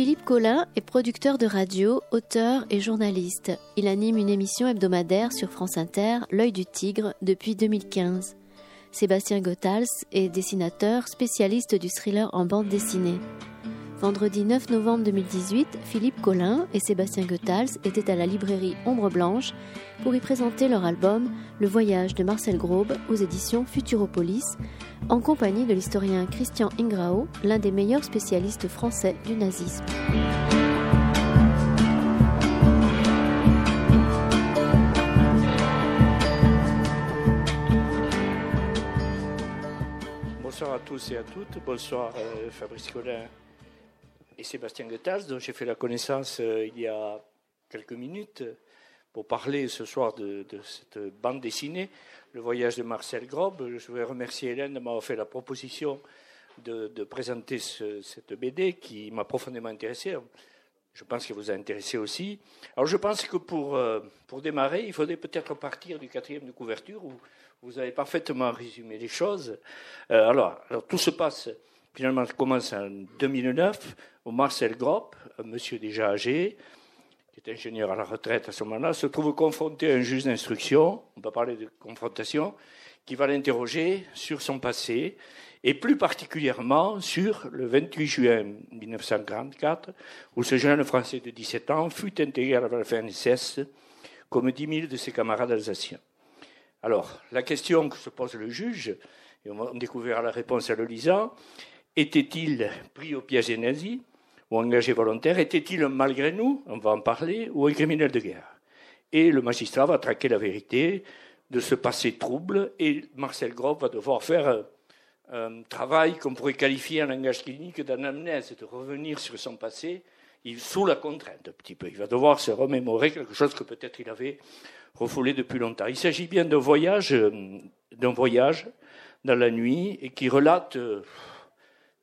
Philippe Collin est producteur de radio, auteur et journaliste. Il anime une émission hebdomadaire sur France Inter, L'œil du tigre, depuis 2015. Sébastien Gothals est dessinateur spécialiste du thriller en bande dessinée. Vendredi 9 novembre 2018, Philippe Collin et Sébastien Goethals étaient à la librairie Ombre Blanche pour y présenter leur album Le voyage de Marcel Grobe aux éditions Futuropolis, en compagnie de l'historien Christian Ingrao, l'un des meilleurs spécialistes français du nazisme. Bonsoir à tous et à toutes. Bonsoir euh, Fabrice Collin et Sébastien Goethals, dont j'ai fait la connaissance euh, il y a quelques minutes pour parler ce soir de, cette bande dessinée, Le voyage de Marcel Grob. Je voudrais remercier Hélène de m'avoir fait la proposition de, présenter cette BD qui m'a profondément intéressé. Je pense qu'elle vous a intéressé aussi. Alors je pense que pour, euh, pour démarrer, il faudrait peut-être partir du quatrième de couverture où vous avez parfaitement résumé les choses. Euh, alors, tout se passe Finalement, ça commence en 2009 où Marcel Gropp, un monsieur déjà âgé, ingénieur à la retraite à ce moment-là, se trouve confronté à un juge d'instruction, on va parler de confrontation, qui va l'interroger sur son passé, et plus particulièrement sur le 28 juin 1944, où ce jeune Français de 17 ans fut intégré à la FNSS comme 10 000 de ses camarades alsaciens. Alors, la question que se pose le juge, et on découvrira la réponse à le lisant, était-il pris au piège des nazis ou engagé volontaire Était-il, malgré nous, on va en parler, ou un criminel de guerre? Et le magistrat va traquer la vérité de ce passé trouble et Marcel Grob va devoir faire un, travail qu'on pourrait qualifier en langage clinique d'anamnèse, de revenir sur son passé sous la contrainte un petit peu. Il va devoir se remémorer quelque chose que peut-être il avait refoulé depuis longtemps. Il s'agit bien d'un voyage, euh, d'un voyage dans la nuit et qui relate euh,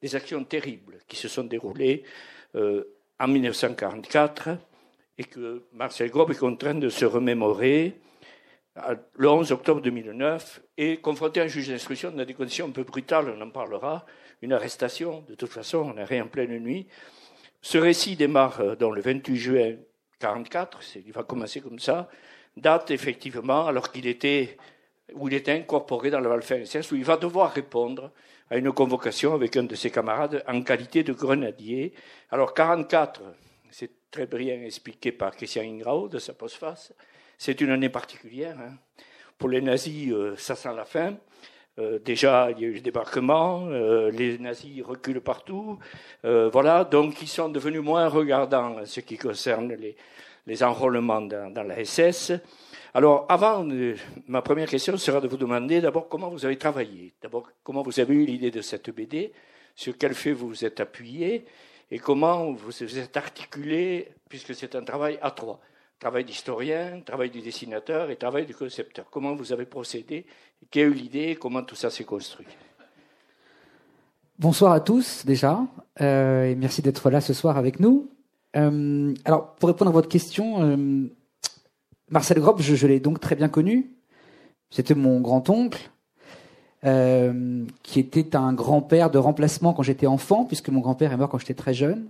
des actions terribles qui se sont déroulées euh, en 1944 et que Marcel Grob est contraint de se remémorer le 11 octobre 2009 et confronté à un juge d'instruction dans des conditions un peu brutales, on en parlera, une arrestation, de toute façon, on est en pleine nuit. Ce récit démarre euh, dans le 28 juin 1944, il va commencer comme ça, date effectivement alors qu'il était, où il était incorporé dans le Valfin où il va devoir répondre à une convocation avec un de ses camarades en qualité de grenadier. Alors 44, c'est très bien expliqué par Christian Ingrao de sa postface, c'est une année particulière. Hein. Pour les nazis, euh, ça sent la fin. Euh, déjà, il y a eu le débarquement, euh, les nazis reculent partout. voilà, donc ils sont devenus moins regardants en ce qui concerne les, enrôlements dans, dans la SS. Alors, avant, ma première question sera de vous demander d'abord comment vous avez travaillé. D'abord, comment vous avez eu l'idée de cette BD, sur quel fait vous vous êtes appuyé, et comment vous vous êtes articulé, puisque c'est un travail à trois. Travail d'historien, travail du dessinateur et travail du concepteur. Comment vous avez procédé, qui a eu l'idée, comment tout ça s'est construit? Bonsoir à tous déjà, euh, et merci d'être là ce soir avec nous. Euh, alors, pour répondre à votre question, euh, Marcel Grob, je, l'ai donc très bien connu. C'était mon grand-oncle, euh, qui était un grand-père de remplacement quand j'étais enfant, puisque mon grand-père est mort quand j'étais très jeune.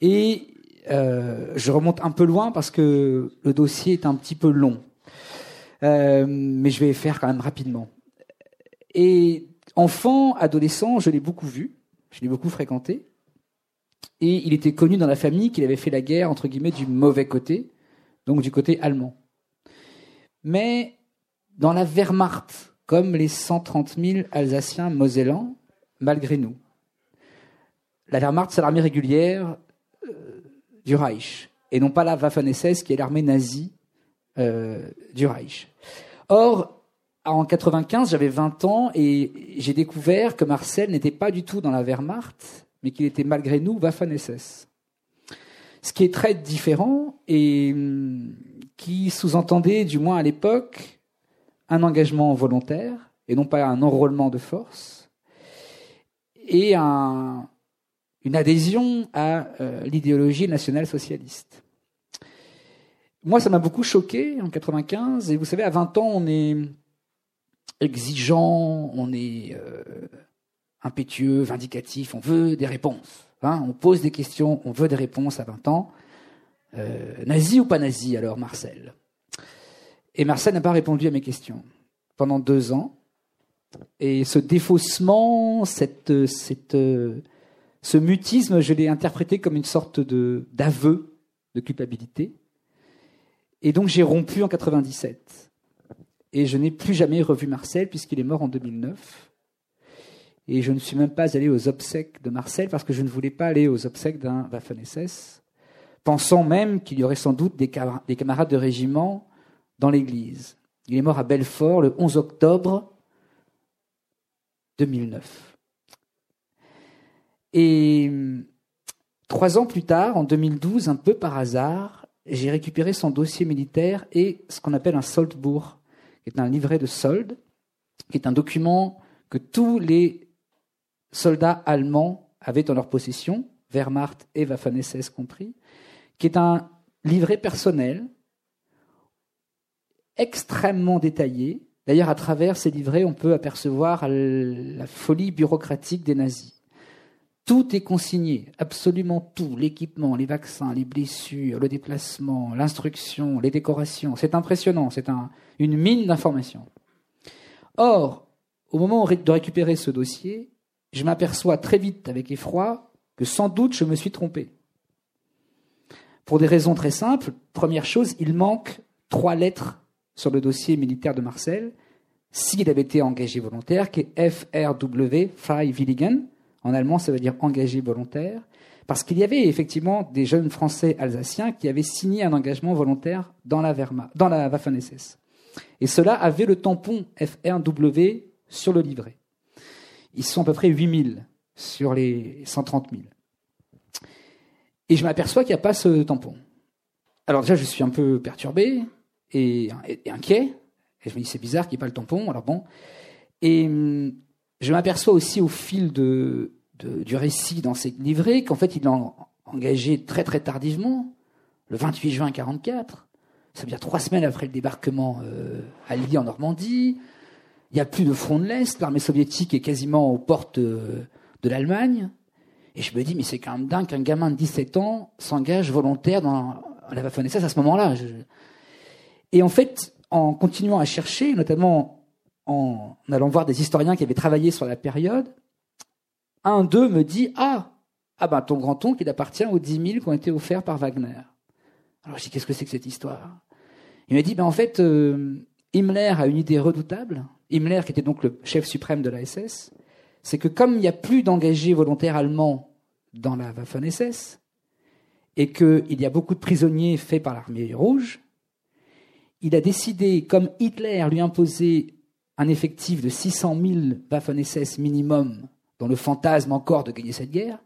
Et euh, je remonte un peu loin parce que le dossier est un petit peu long. Euh, mais je vais faire quand même rapidement. Et enfant, adolescent, je l'ai beaucoup vu, je l'ai beaucoup fréquenté. Et il était connu dans la famille qu'il avait fait la guerre, entre guillemets, du mauvais côté donc du côté allemand. Mais dans la Wehrmacht, comme les 130 000 Alsaciens mosellans, malgré nous. La Wehrmacht, c'est l'armée régulière euh, du Reich, et non pas la Waffen-SS, qui est l'armée nazie euh, du Reich. Or, en 95, j'avais 20 ans, et j'ai découvert que Marcel n'était pas du tout dans la Wehrmacht, mais qu'il était malgré nous Waffen-SS. Ce qui est très différent et hum, qui sous-entendait, du moins à l'époque, un engagement volontaire et non pas un enrôlement de force et une adhésion à euh, l'idéologie nationale-socialiste. Moi, ça m'a beaucoup choqué en 95 et vous savez, à 20 ans, on est exigeant, on est euh, impétueux, vindicatif, on veut des réponses. Hein, on pose des questions, on veut des réponses à 20 ans. Euh, nazi ou pas nazi alors, Marcel? Et Marcel n'a pas répondu à mes questions pendant deux ans. Et ce défaussement, cette, cette, ce mutisme, je l'ai interprété comme une sorte d'aveu de culpabilité. Et donc j'ai rompu en 97. Et je n'ai plus jamais revu Marcel puisqu'il est mort en 2009. Et je ne suis même pas allé aux obsèques de Marcel parce que je ne voulais pas aller aux obsèques d'un Waffen-SS, pensant même qu'il y aurait sans doute des, des camarades de régiment dans l'église. Il est mort à Belfort le 11 octobre 2009. Et trois ans plus tard, en 2012, un peu par hasard, j'ai récupéré son dossier militaire et ce qu'on appelle un soldbourg, qui est un livret de solde, qui est un document que tous les soldats allemands avaient en leur possession, Wehrmacht et Waffen-SS compris, qui est un livret personnel extrêmement détaillé. D'ailleurs, à travers ces livrets, on peut apercevoir la folie bureaucratique des nazis. Tout est consigné, absolument tout, l'équipement, les vaccins, les blessures, le déplacement, l'instruction, les décorations. C'est impressionnant, c'est une mine d'informations. Or, au moment de récupérer ce dossier, je m'aperçois très vite avec effroi que sans doute je me suis trompé. Pour des raisons très simples. Première chose, il manque trois lettres sur le dossier militaire de Marcel, s'il avait été engagé volontaire, qui est FRW, Freiwilligen, en allemand, ça veut dire engagé volontaire, parce qu'il y avait effectivement des jeunes Français alsaciens qui avaient signé un engagement volontaire dans la, dans la Waffen-SS. Et cela avait le tampon FRW sur le livret. Ils sont à peu près 8000 sur les 130 000. Et je m'aperçois qu'il n'y a pas ce tampon. Alors déjà, je suis un peu perturbé et, et inquiet. Et je me dis, c'est bizarre qu'il n'y ait pas le tampon. Alors bon. Et hum, je m'aperçois aussi au fil de, du récit dans cette livrée qu'en fait, il l'a engagé très très tardivement, le 28 juin 1944. Ça veut dire trois semaines après le débarquement euh, à Lille en Normandie. Il n'y a plus de front de l'Est, l'armée soviétique est quasiment aux portes euh, de l'Allemagne. Et je me dis, mais c'est quand même dingue qu'un gamin de 17 ans s'engage volontaire dans la Waffen-SS à ce moment-là. Et en fait, en continuant à chercher, notamment en allant voir des historiens qui avaient travaillé sur la période, un d'eux me dit Ah, ah ben ton grand-oncle, il appartient aux 10 000 qui ont été offerts par Wagner. Alors je dis Qu'est-ce que c'est que cette histoire? Il m'a dit ben, En fait, euh, Himmler a une idée redoutable. Himmler, qui était donc le chef suprême de la SS, c'est que comme il n'y a plus d'engagés volontaires allemands dans la Waffen-SS, et qu'il y a beaucoup de prisonniers faits par l'armée rouge, il a décidé, comme Hitler lui imposait un effectif de 600 000 Waffen-SS minimum dans le fantasme encore de gagner cette guerre,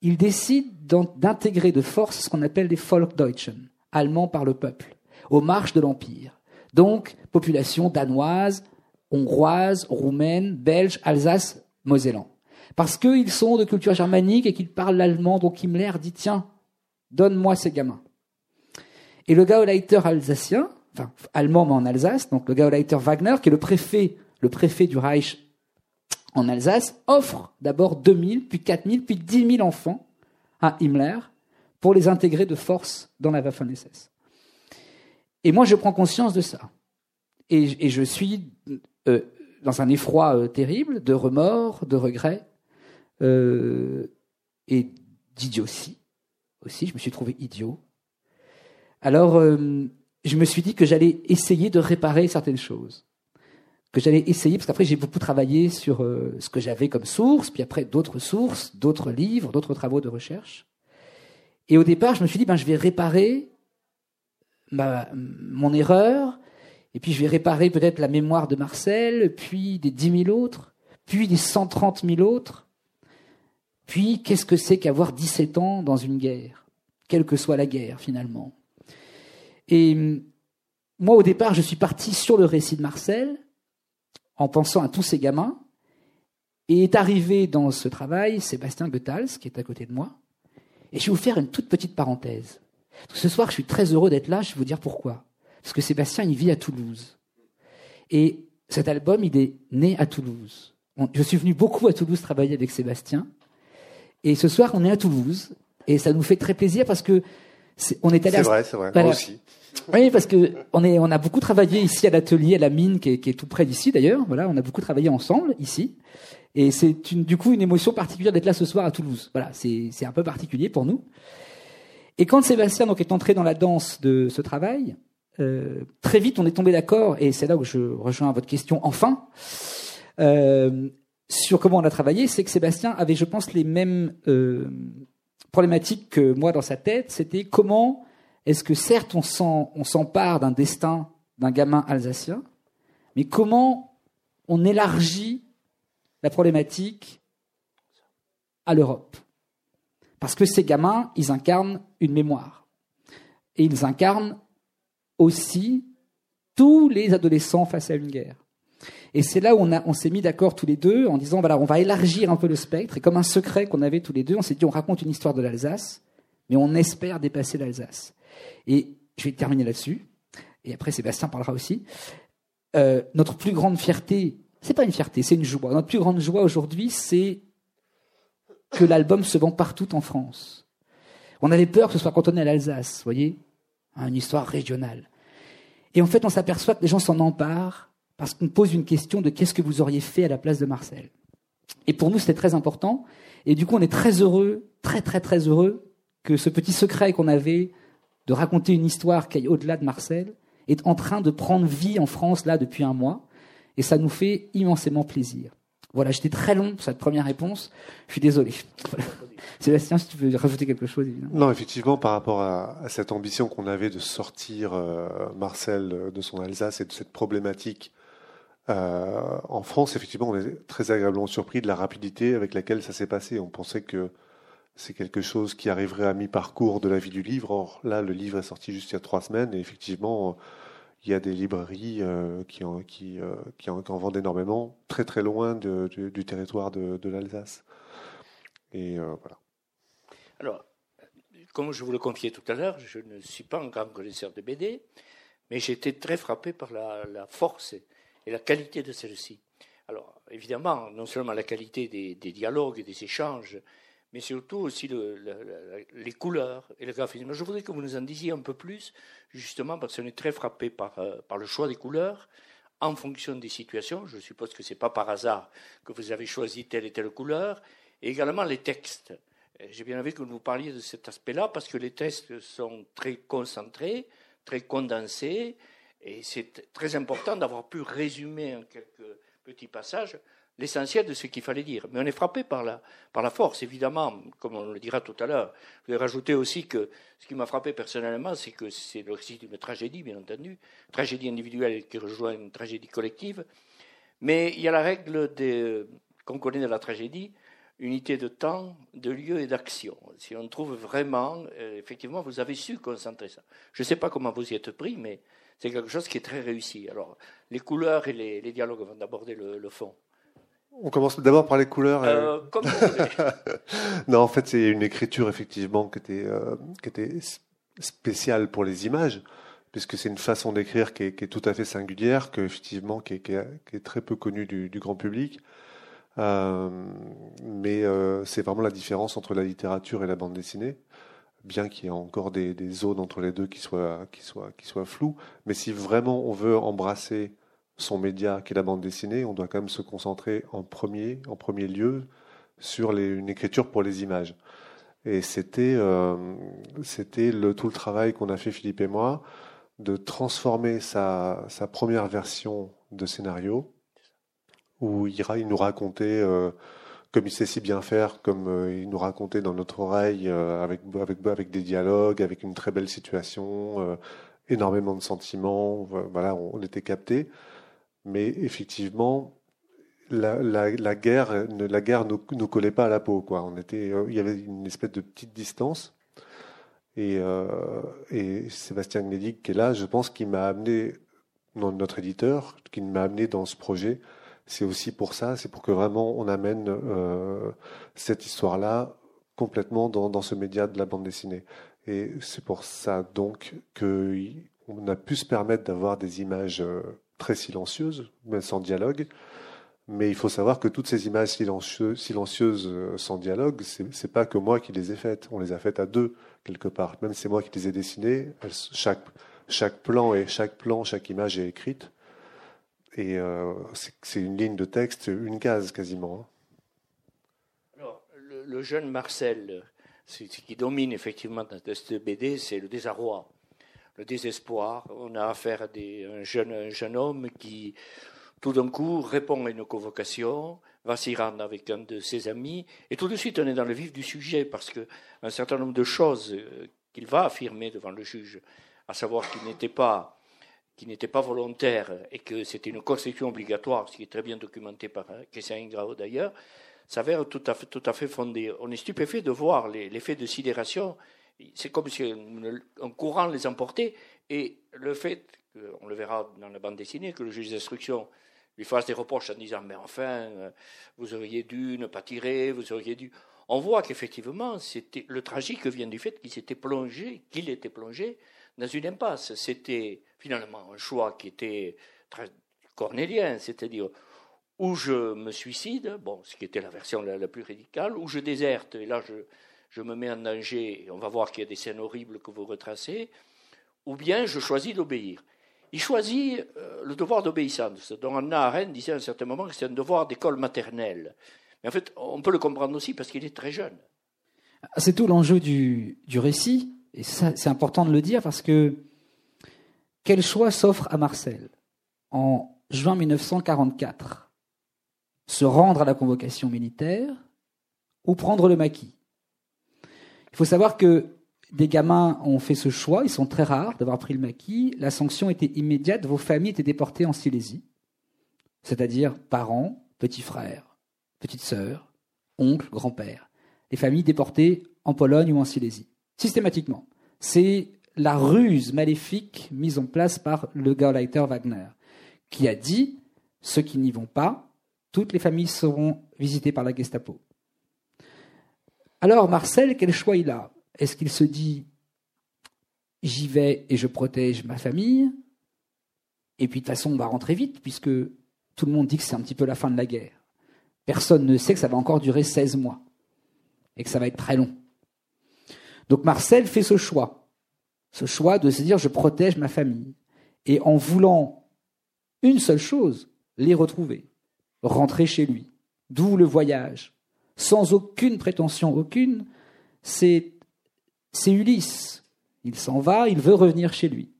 il décide d'intégrer de force ce qu'on appelle les Volksdeutschen, allemands par le peuple, aux marches de l'Empire. Donc, population danoise, hongroise, roumaine, belge, Alsace, Mosellan. Parce qu'ils sont de culture germanique et qu'ils parlent l'allemand, donc Himmler dit, tiens, donne-moi ces gamins. Et le Gauleiter alsacien, enfin, allemand mais en Alsace, donc le Gauleiter Wagner, qui est le préfet, le préfet du Reich en Alsace, offre d'abord 2000, puis 4000, puis 10 000 enfants à Himmler pour les intégrer de force dans la Waffen-SS. Et moi, je prends conscience de ça. Et, je suis euh, dans un effroi euh, terrible, de remords, de regrets, euh, et d'idiotie aussi. Je me suis trouvé idiot. Alors, je me suis dit que j'allais essayer de réparer certaines choses que j'allais essayer, parce qu'après j'ai beaucoup travaillé sur euh, ce que j'avais comme source, puis après d'autres sources, d'autres livres, d'autres travaux de recherche. Et au départ, je me suis dit, ben, je vais réparer ma, mon erreur, et puis je vais réparer peut-être la mémoire de Marcel, puis des dix mille autres, puis des cent trente mille autres. Puis, qu'est-ce que c'est qu'avoir 17 ans dans une guerre, quelle que soit la guerre finalement? Et moi, au départ, je suis parti sur le récit de Marcel, en pensant à tous ces gamins. Et est arrivé dans ce travail Sébastien Goethals, qui est à côté de moi. Et je vais vous faire une toute petite parenthèse. Ce soir, je suis très heureux d'être là, je vais vous dire pourquoi. Parce que Sébastien, il vit à Toulouse. Et cet album, il est né à Toulouse. je suis venu beaucoup à Toulouse travailler avec Sébastien. Et ce soir, on est à Toulouse. Et ça nous fait très plaisir parce que on est allé. C'est vrai, c'est vrai. Moi aussi. Oui, parce que on est, on a beaucoup travaillé ici à l'atelier, à la mine, qui est, qui est tout près d'ici d'ailleurs. Voilà, on a beaucoup travaillé ensemble ici. Et c'est du coup une émotion particulière d'être là ce soir à Toulouse. Voilà, c'est un peu particulier pour nous. Et quand Sébastien donc est entré dans la danse de ce travail, euh, très vite on est tombé d'accord, et c'est là où je rejoins votre question enfin, euh, sur comment on a travaillé, c'est que Sébastien avait, je pense, les mêmes euh, problématiques que moi dans sa tête. C'était comment est-ce que certes on s'empare d'un destin d'un gamin alsacien, mais comment on élargit la problématique à l'Europe. Parce que ces gamins, ils incarnent une mémoire. Et ils incarnent aussi tous les adolescents face à une guerre. Et c'est là où on, on s'est mis d'accord tous les deux en disant, voilà, on va élargir un peu le spectre. Et comme un secret qu'on avait tous les deux, on s'est dit, on raconte une histoire de l'Alsace, mais on espère dépasser l'Alsace. Et je vais terminer là-dessus. Et après, Sébastien parlera aussi. Euh, notre plus grande fierté c'est pas une fierté, c'est une joie. Notre plus grande joie aujourd'hui, c'est que l'album se vend partout en France. On avait peur que ce soit cantonné à l'Alsace, voyez hein, Une histoire régionale. Et en fait, on s'aperçoit que les gens s'en emparent parce qu'on pose une question de qu'est-ce que vous auriez fait à la place de Marcel. Et pour nous, c'était très important. Et du coup, on est très heureux, très très très heureux que ce petit secret qu'on avait de raconter une histoire qui aille au-delà de Marcel est en train de prendre vie en France là depuis un mois et ça nous fait immensément plaisir. Voilà, j'étais très long pour cette première réponse. Je suis désolé. Sébastien, si tu veux rajouter quelque chose. Non, effectivement, par rapport à, cette ambition qu'on avait de sortir euh, Marcel de son Alsace et de cette problématique euh, en France, effectivement, on est très agréablement surpris de la rapidité avec laquelle ça s'est passé. On pensait que c'est quelque chose qui arriverait à mi-parcours de la vie du livre. Or, là, le livre est sorti juste il y a trois semaines et effectivement, il y a des librairies euh, qui, en, qui, euh, qui, en, vendent énormément, très très loin du territoire de, l'Alsace. Et euh, voilà. Alors, comme je vous le confiais tout à l'heure, je ne suis pas un grand connaisseur de BD, mais j'ai été très frappé par la, force et la qualité de celle-ci. Alors, évidemment, non seulement la qualité des, des dialogues et des échanges, mais surtout aussi les couleurs et le graphisme. Je voudrais que vous nous en disiez un peu plus, justement, parce qu'on est très frappé par, euh, par le choix des couleurs en fonction des situations. Je suppose que ce n'est pas par hasard que vous avez choisi telle et telle couleur, et également les textes. J'ai bien envie que vous parliez de cet aspect-là, parce que les textes sont très concentrés, très condensés, et c'est très important d'avoir pu résumer en quelques petits passages l'essentiel de ce qu'il fallait dire. Mais on est frappé par la, par la force, évidemment, comme on le dira tout à l'heure. Je vais rajouter aussi que ce qui m'a frappé personnellement, c'est que c'est le récit d'une tragédie, bien entendu, tragédie individuelle qui rejoint une tragédie collective. Mais il y a la règle qu'on connaît de la tragédie, unité de temps, de lieu et d'action. Si on trouve vraiment, euh, effectivement, vous avez su concentrer ça. Je ne sais pas comment vous y êtes pris, mais c'est quelque chose qui est très réussi. Alors, les couleurs et les, dialogues vont aborder le fond. On commence d'abord par les couleurs. Euh, comme non, en fait, c'est une écriture effectivement qui était, euh, qui était spéciale pour les images, puisque c'est une façon d'écrire qui, qui est, tout à fait singulière, que effectivement qui est, qui est, très peu connue du, du grand public. Euh, mais euh, c'est vraiment la différence entre la littérature et la bande dessinée, bien qu'il y ait encore des, des, zones entre les deux qui soient, qui soient, qui soient floues. Mais si vraiment on veut embrasser son média qui est la bande dessinée, on doit quand même se concentrer en premier, en premier lieu sur les, une écriture pour les images. Et c'était euh, c'était le, tout le travail qu'on a fait Philippe et moi de transformer sa, sa première version de scénario où il, nous racontait euh, comme il sait si bien faire, comme euh, il nous racontait dans notre oreille euh, avec, avec, avec des dialogues, avec une très belle situation, euh, énormément de sentiments, voilà, on, on était capté mais effectivement, la, guerre, la guerre nous, collait pas à la peau. Quoi. On était, euh, il y avait une espèce de petite distance. Et, euh, Sébastien Gnedig, qui est là, je pense qu'il m'a amené, notre éditeur, qui m'a amené dans ce projet. C'est aussi pour ça, c'est pour que vraiment on amène euh, cette histoire-là complètement dans, ce média de la bande dessinée. Et c'est pour ça donc qu'on a pu se permettre d'avoir des images très silencieuse, mais sans dialogue, Mais il faut savoir que toutes ces images silencieuses, silencieuses euh, sans dialogue, c'est pas que moi qui les ai faites. On les a faites à deux quelque part. Même c'est moi qui les ai dessinées, chaque chaque plan et chaque plan, chaque image est écrite. Et euh, c'est une ligne de texte, une case quasiment. Hein. Alors, le, jeune Marcel, ce qui domine effectivement dans cette BD, c'est le désarroi, le désespoir. On a affaire à un, jeune, un jeune homme qui, tout d'un coup, répond à une convocation, va s'y rendre avec un de ses amis, et tout de suite on est dans le vif du sujet, parce qu'un certain nombre de choses euh, qu'il va affirmer devant le juge, à savoir qu'il n'était pas qui n'était pas volontaire et que c'était une construction obligatoire, ce qui est très bien documenté par Christian Ingrao d'ailleurs, s'avère tout tout à fait fondé. On est stupéfait de voir l'effet de sidération. C'est comme si un courant les emportait. Et le fait, on le verra dans la bande dessinée, que le juge d'instruction lui fasse des reproches en disant Mais enfin, vous auriez dû ne pas tirer, vous auriez dû. On voit qu'effectivement, le tragique vient du fait qu'il s'était plongé, qu'il était plongé dans une impasse. C'était finalement un choix qui était très cornélien, c'est-à-dire où je me suicide, bon, ce qui était la version la, plus radicale, ou je déserte, et là je, je me mets en danger, on va voir qu'il y a des scènes horribles que vous retracez, ou bien je choisis d'obéir. Il choisit euh, le devoir d'obéissance, dont Anna Arendt disait à un certain moment que c'est un devoir d'école maternelle. Mais en fait, on peut le comprendre aussi parce qu'il est très jeune. C'est tout l'enjeu du, du récit, et c'est important de le dire parce que quel choix s'offre à Marcel en juin 1944 Se rendre à la convocation militaire ou prendre le maquis? Il faut savoir que des gamins ont fait ce choix, ils sont très rares d'avoir pris le maquis. La sanction était immédiate, vos familles étaient déportées en Silésie, c'est-à-dire parents, petits frères, petites sœurs, oncles, grands-pères. Les familles déportées en Pologne ou en Silésie systématiquement. C'est la ruse maléfique mise en place par le Gauleiter Wagner, qui a dit ceux qui n'y vont pas, toutes les familles seront visitées par la Gestapo. Alors Marcel, quel choix il a? Est-ce qu'il se dit j'y vais et je protège ma famille? Et puis de toute façon, on va rentrer vite, puisque tout le monde dit que c'est un petit peu la fin de la guerre. Personne ne sait que ça va encore durer 16 mois et que ça va être très long. Donc Marcel fait ce choix, ce choix de se dire je protège ma famille. Et en voulant une seule chose, les retrouver, rentrer chez lui. D'où le voyage, sans aucune prétention, aucune. C'est, Ulysse. Il s'en va, il veut revenir chez lui.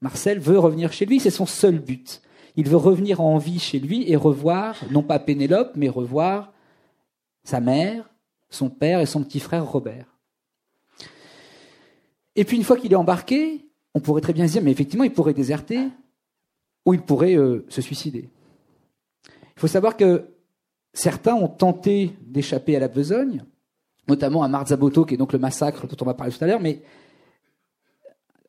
Marcel veut revenir chez lui, c'est son seul but. Il veut revenir en vie chez lui et revoir, non pas Pénélope, mais revoir sa mère, son père et son petit frère Robert. Et puis une fois qu'il est embarqué, on pourrait très bien se dire, mais effectivement, il pourrait déserter ou il pourrait euh, se suicider. Il faut savoir que certains ont tenté d'échapper à la besogne, notamment à Marzaboto, qui est donc le massacre dont on va parler tout à l'heure, mais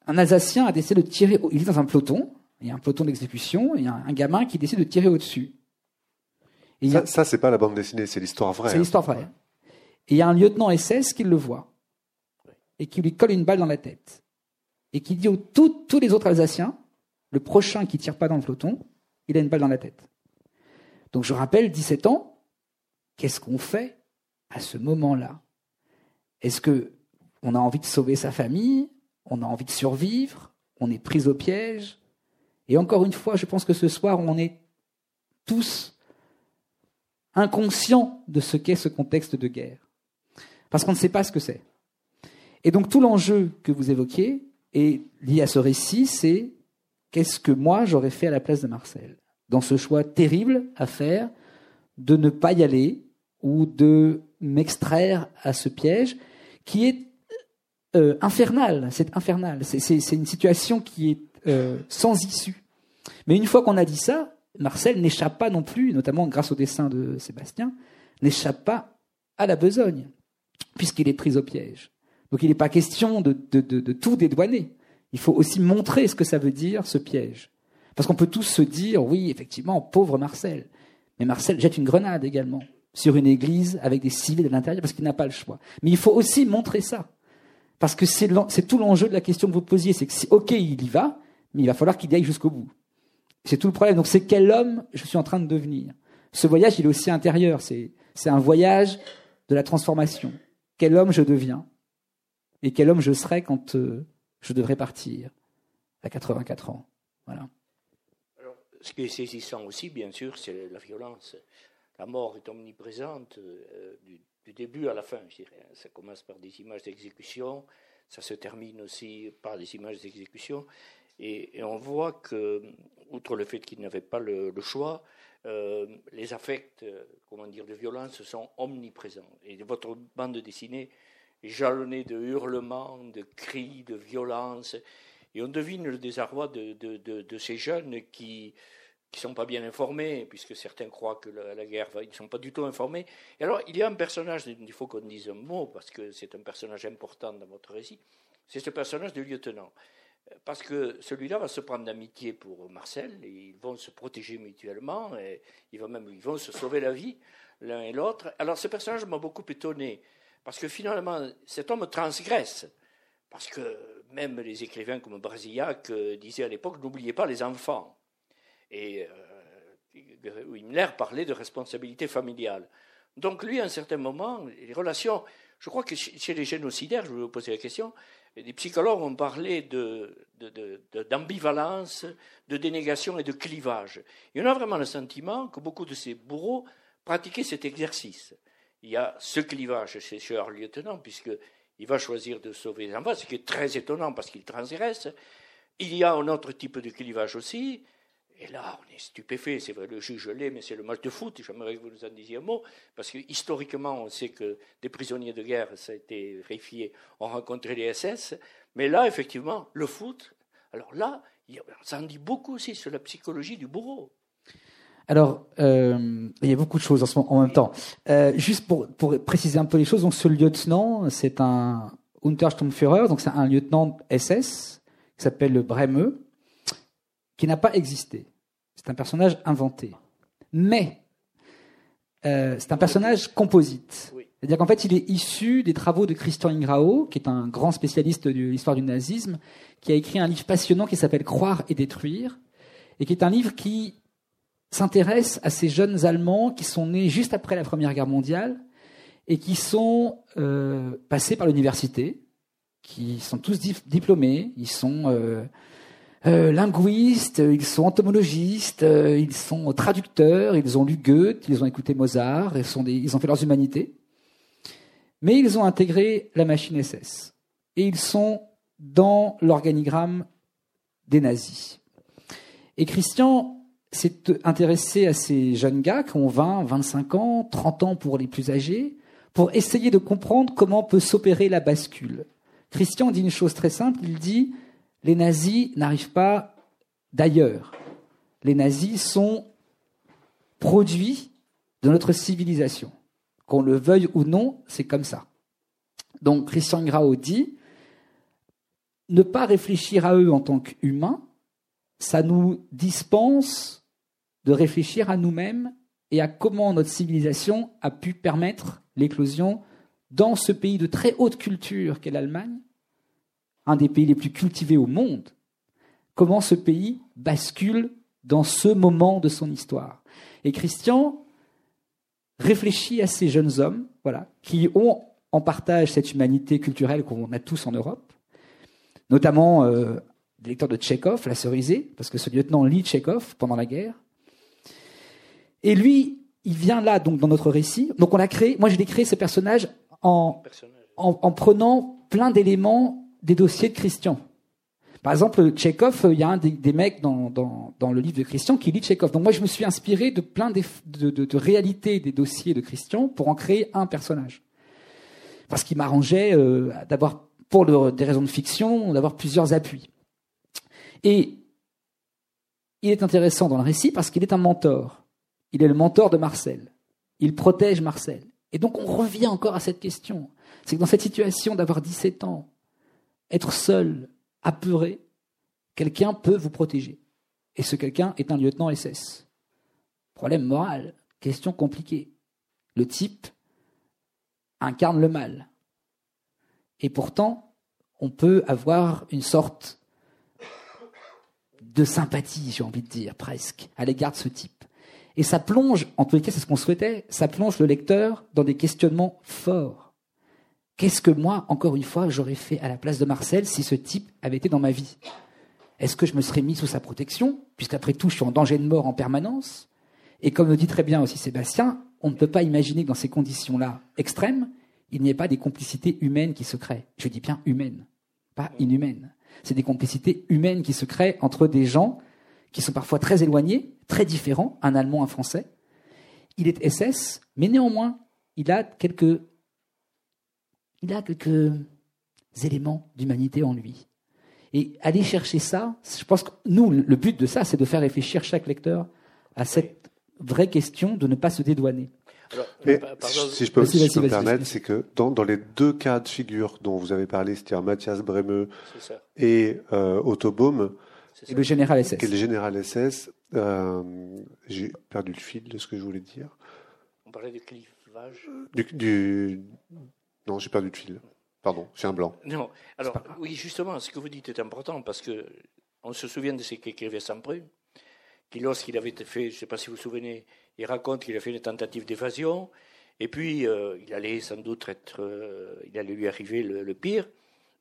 un Alsacien a décidé de tirer, il est dans un peloton, il y a un peloton d'exécution, il y a un gamin qui décide de tirer au-dessus. ça, ça c'est pas la bande dessinée, c'est l'histoire vraie. C'est l'histoire vraie. Et il y a un lieutenant SS qui le voit et qui lui colle une balle dans la tête. Et qui dit aux tous les autres Alsaciens, le prochain qui tire pas dans le peloton, il a une balle dans la tête. Donc je rappelle, 17 ans, qu'est-ce qu'on fait à ce moment-là? Est-ce que on a envie de sauver sa famille? On a envie de survivre? On est pris au piège? Et encore une fois, je pense que ce soir, on est tous inconscients de ce qu'est ce contexte de guerre. Parce qu'on ne sait pas ce que c'est. Et donc tout l'enjeu que vous évoquiez est lié à ce récit, c'est qu'est-ce que moi j'aurais fait à la place de Marcel? Dans ce choix terrible à faire de ne pas y aller ou de m'extraire à ce piège qui est euh, infernal. C'est infernal. C'est une situation qui est euh, sans issue. Mais une fois qu'on a dit ça, Marcel n'échappe pas non plus, notamment grâce au dessin de Sébastien, n'échappe pas à la besogne, puisqu'il est pris au piège. Donc il n'est pas question de, tout dédouaner. Il faut aussi montrer ce que ça veut dire, ce piège. Parce qu'on peut tous se dire, oui, effectivement, pauvre Marcel. Mais Marcel jette une grenade également sur une église avec des civils à l'intérieur parce qu'il n'a pas le choix. Mais il faut aussi montrer ça. Parce que c'est tout l'enjeu de la question que vous posiez. C'est que, ok, il y va, mais il va falloir qu'il y aille jusqu'au bout. C'est tout le problème. Donc c'est quel homme je suis en train de devenir? Ce voyage, il est aussi intérieur. C'est, un voyage de la transformation. Quel homme je deviens? Et quel homme je serai quand euh, je devrais partir à 84 ans? Voilà. Ce qui est saisissant aussi, bien sûr, c'est la violence. La mort est omniprésente euh, du, début à la fin, je dirais. Ça commence par des images d'exécution, ça se termine aussi par des images d'exécution. Et, on voit que, outre le fait qu'il n'avait pas le, choix, euh, les affects, comment dire, de violence sont omniprésents. Et votre bande dessinée est jalonnée de hurlements, de cris, de violence. Et on devine le désarroi de, ces jeunes qui ne sont pas bien informés, puisque certains croient que la, guerre va. Ils ne sont pas du tout informés. Et alors, il y a un personnage, il faut qu'on dise un mot, parce que c'est un personnage important dans votre récit, c'est ce personnage du lieutenant. Parce que celui-là va se prendre d'amitié pour Marcel, ils vont se protéger mutuellement, et ils vont même ils vont se sauver la vie l'un et l'autre. Alors ce personnage m'a beaucoup étonné, parce que finalement, cet homme transgresse, parce que même les écrivains comme Brasillac euh, disaient à l'époque, n'oubliez pas les enfants. Et euh, Himmler parlait de responsabilité familiale. Donc lui, à un certain moment, les relations, je crois que chez les génocidaires, je vais vous poser la question, les psychologues ont parlé d'ambivalence, de, de, dénégation et de clivage. Y en a vraiment le sentiment que beaucoup de ces bourreaux pratiquaient cet exercice. Il y a ce clivage chez ce lieutenant, puisqu'il va choisir de sauver les enfants, ce qui est très étonnant parce qu'il transgresse. Il y a un autre type de clivage aussi, et là, on est stupéfait. C'est vrai, le juge l'est, mais c'est le match de foot. J'aimerais que vous nous en disiez un mot, parce que historiquement, on sait que des prisonniers de guerre, ça a été vérifié, ont rencontré les SS. Mais là, effectivement, le foot, alors là, ça en dit beaucoup aussi sur la psychologie du bourreau. Alors, euh, il y a beaucoup de choses en, ce moment, en même temps. Euh, juste pour, pour, préciser un peu les choses, donc ce lieutenant, c'est un Untersturmführer, donc c'est un lieutenant SS qui s'appelle Bremeux qui n'a pas existé. C'est un personnage inventé. Mais euh, c'est un personnage composite. C'est-à-dire qu'en fait, il est issu des travaux de Christian Ingrao, qui est un grand spécialiste de l'histoire du nazisme, qui a écrit un livre passionnant qui s'appelle Croire et détruire, et qui est un livre qui s'intéresse à ces jeunes Allemands qui sont nés juste après la Première Guerre mondiale et qui sont euh, passés par l'université, qui sont tous diplômés, ils sont euh, euh, linguistes, ils sont entomologistes, ils sont traducteurs, ils ont lu Goethe, ils ont écouté Mozart, ils, ils ont fait leurs humanités. Mais ils ont intégré la machine SS. Et ils sont dans l'organigramme des nazis. Et Christian s'est intéressé à ces jeunes gars qui ont 20, 25 ans, 30 ans pour les plus âgés, pour essayer de comprendre comment peut s'opérer la bascule. Christian dit une chose très simple, il dit les nazis n'arrivent pas d'ailleurs. Les nazis sont produits de notre civilisation. Qu'on le veuille ou non, c'est comme ça. Donc Christian Grau dit, ne pas réfléchir à eux en tant qu'humains, ça nous dispense de réfléchir à nous-mêmes et à comment notre civilisation a pu permettre l'éclosion dans ce pays de très haute culture qu'est l'Allemagne, un des pays les plus cultivés au monde, comment ce pays bascule dans ce moment de son histoire. Et Christian réfléchit à ces jeunes hommes, voilà, qui ont en partage cette humanité culturelle qu'on a tous en Europe, notamment euh, des lecteurs de Tchekhov, la cerisée, parce que ce lieutenant lit Tchekhov pendant la guerre. Et lui, il vient là, donc, dans notre récit. Donc, on a créé, moi, j'ai créé ce personnage en, en, en prenant plein d'éléments des dossiers de Christian. Par exemple, Tchekhov, il y a un des, mecs dans, dans, le livre de Christian qui lit Tchekhov. Donc moi, je me suis inspiré de plein de, de, réalités des dossiers de Christian pour en créer un personnage. Parce qu'il m'arrangeait euh, d'avoir, pour des raisons de fiction, d'avoir plusieurs appuis. Et il est intéressant dans le récit parce qu'il est un mentor. Il est le mentor de Marcel. Il protège Marcel. Et donc on revient encore à cette question. C'est que dans cette situation d'avoir 17 ans, être seul, apeuré, quelqu'un peut vous protéger. Et ce quelqu'un est un lieutenant SS. Problème moral, question compliquée. Le type incarne le mal. Et pourtant, on peut avoir une sorte de sympathie, j'ai envie de dire, presque, à l'égard de ce type. Et ça plonge, en tous les cas, c'est ce qu'on souhaitait, ça plonge le lecteur dans des questionnements forts. Qu'est-ce que moi, encore une fois, j'aurais fait à la place de Marcel si ce type avait été dans ma vie? Est-ce que je me serais mis sous sa protection, puisqu'après tout, je suis en danger de mort en permanence? Et comme le dit très bien aussi Sébastien, on ne peut pas imaginer que dans ces conditions-là extrêmes, il n'y ait pas des complicités humaines qui se créent. Je dis bien humaines, pas inhumaines. C'est des complicités humaines qui se créent entre des gens qui sont parfois très éloignés, très différents, un Allemand, un Français. Il est SS, mais néanmoins, il a quelques, il a quelques éléments d'humanité en lui. Et aller chercher ça, je pense que nous, le but de ça, c'est de faire réfléchir chaque lecteur à cette vraie question de ne pas se dédouaner. Mais si je peux, me permettre, c'est que dans, dans, les deux cas de figure dont vous avez parlé, c'est-à-dire Mathias Bremeux et euh, Otto Baum, et le général SS. Et le général SS, euh, j'ai perdu le fil de ce que je voulais dire. On parlait du clivage. Du, du... Non, j'ai perdu le fil. Pardon, j'ai un blanc. Non, alors oui, justement, ce que vous dites est important parce que on se souvient de ce qu'écrivait Sampru, qui lorsqu'il avait fait, je ne sais pas si vous vous souvenez, il raconte qu'il a fait une tentative d'évasion, et puis euh, il allait sans doute être, euh, il allait lui arriver le, pire.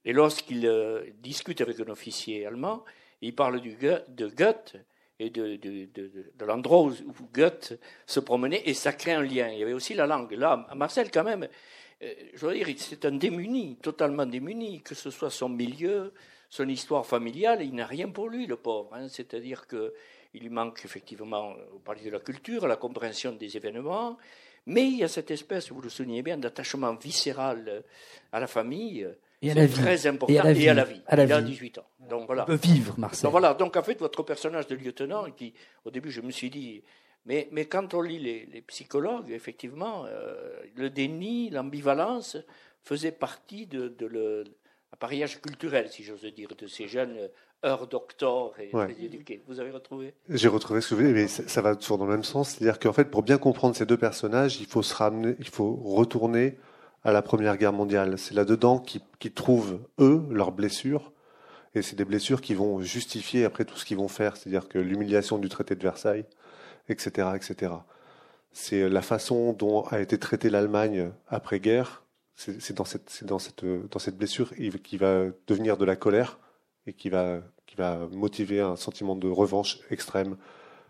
Et lorsqu'il euh, discute avec un officier allemand, il parle de Goethe et de, de, de, où, Goethe se promenait, et ça crée un lien. Il y avait aussi la langue. Là, Marcel, quand même, je veux dire, c'est un démuni, totalement démuni, que ce soit son milieu, son histoire familiale, il n'a rien pour lui, le pauvre. Hein. C'est-à-dire que il lui manque effectivement, vous parlez de la culture, la compréhension des événements, mais il y a cette espèce, vous le soulignez bien, d'attachement viscéral à la famille. Et à la vie. Très important. Et à la vie. À la il a 18 ans. Donc voilà. Il peut vivre, Marcel. Donc voilà. Donc en fait, votre personnage de lieutenant, qui, au début, je me suis dit, mais, mais quand on lit les, psychologues, effectivement, euh, le déni, l'ambivalence faisait partie de, de l'appareillage culturel, si j'ose dire, de ces jeunes heure doctor et Vous avez retrouvé? J'ai retrouvé ce que vous voulez, mais ça, va toujours dans le même sens. C'est-à-dire qu'en fait, pour bien comprendre ces deux personnages, il faut se ramener, il faut retourner à la Première Guerre mondiale. C'est là-dedans qu'ils trouvent, eux, leurs blessures. Et c'est des blessures qui vont justifier après tout ce qu'ils vont faire. C'est-à-dire que l'humiliation du traité de Versailles, etc., etc. C'est la façon dont a été traitée l'Allemagne après-guerre. C'est dans cette, dans, cette, dans cette blessure qui va devenir de la colère et qui va, qui va motiver un sentiment de revanche extrême.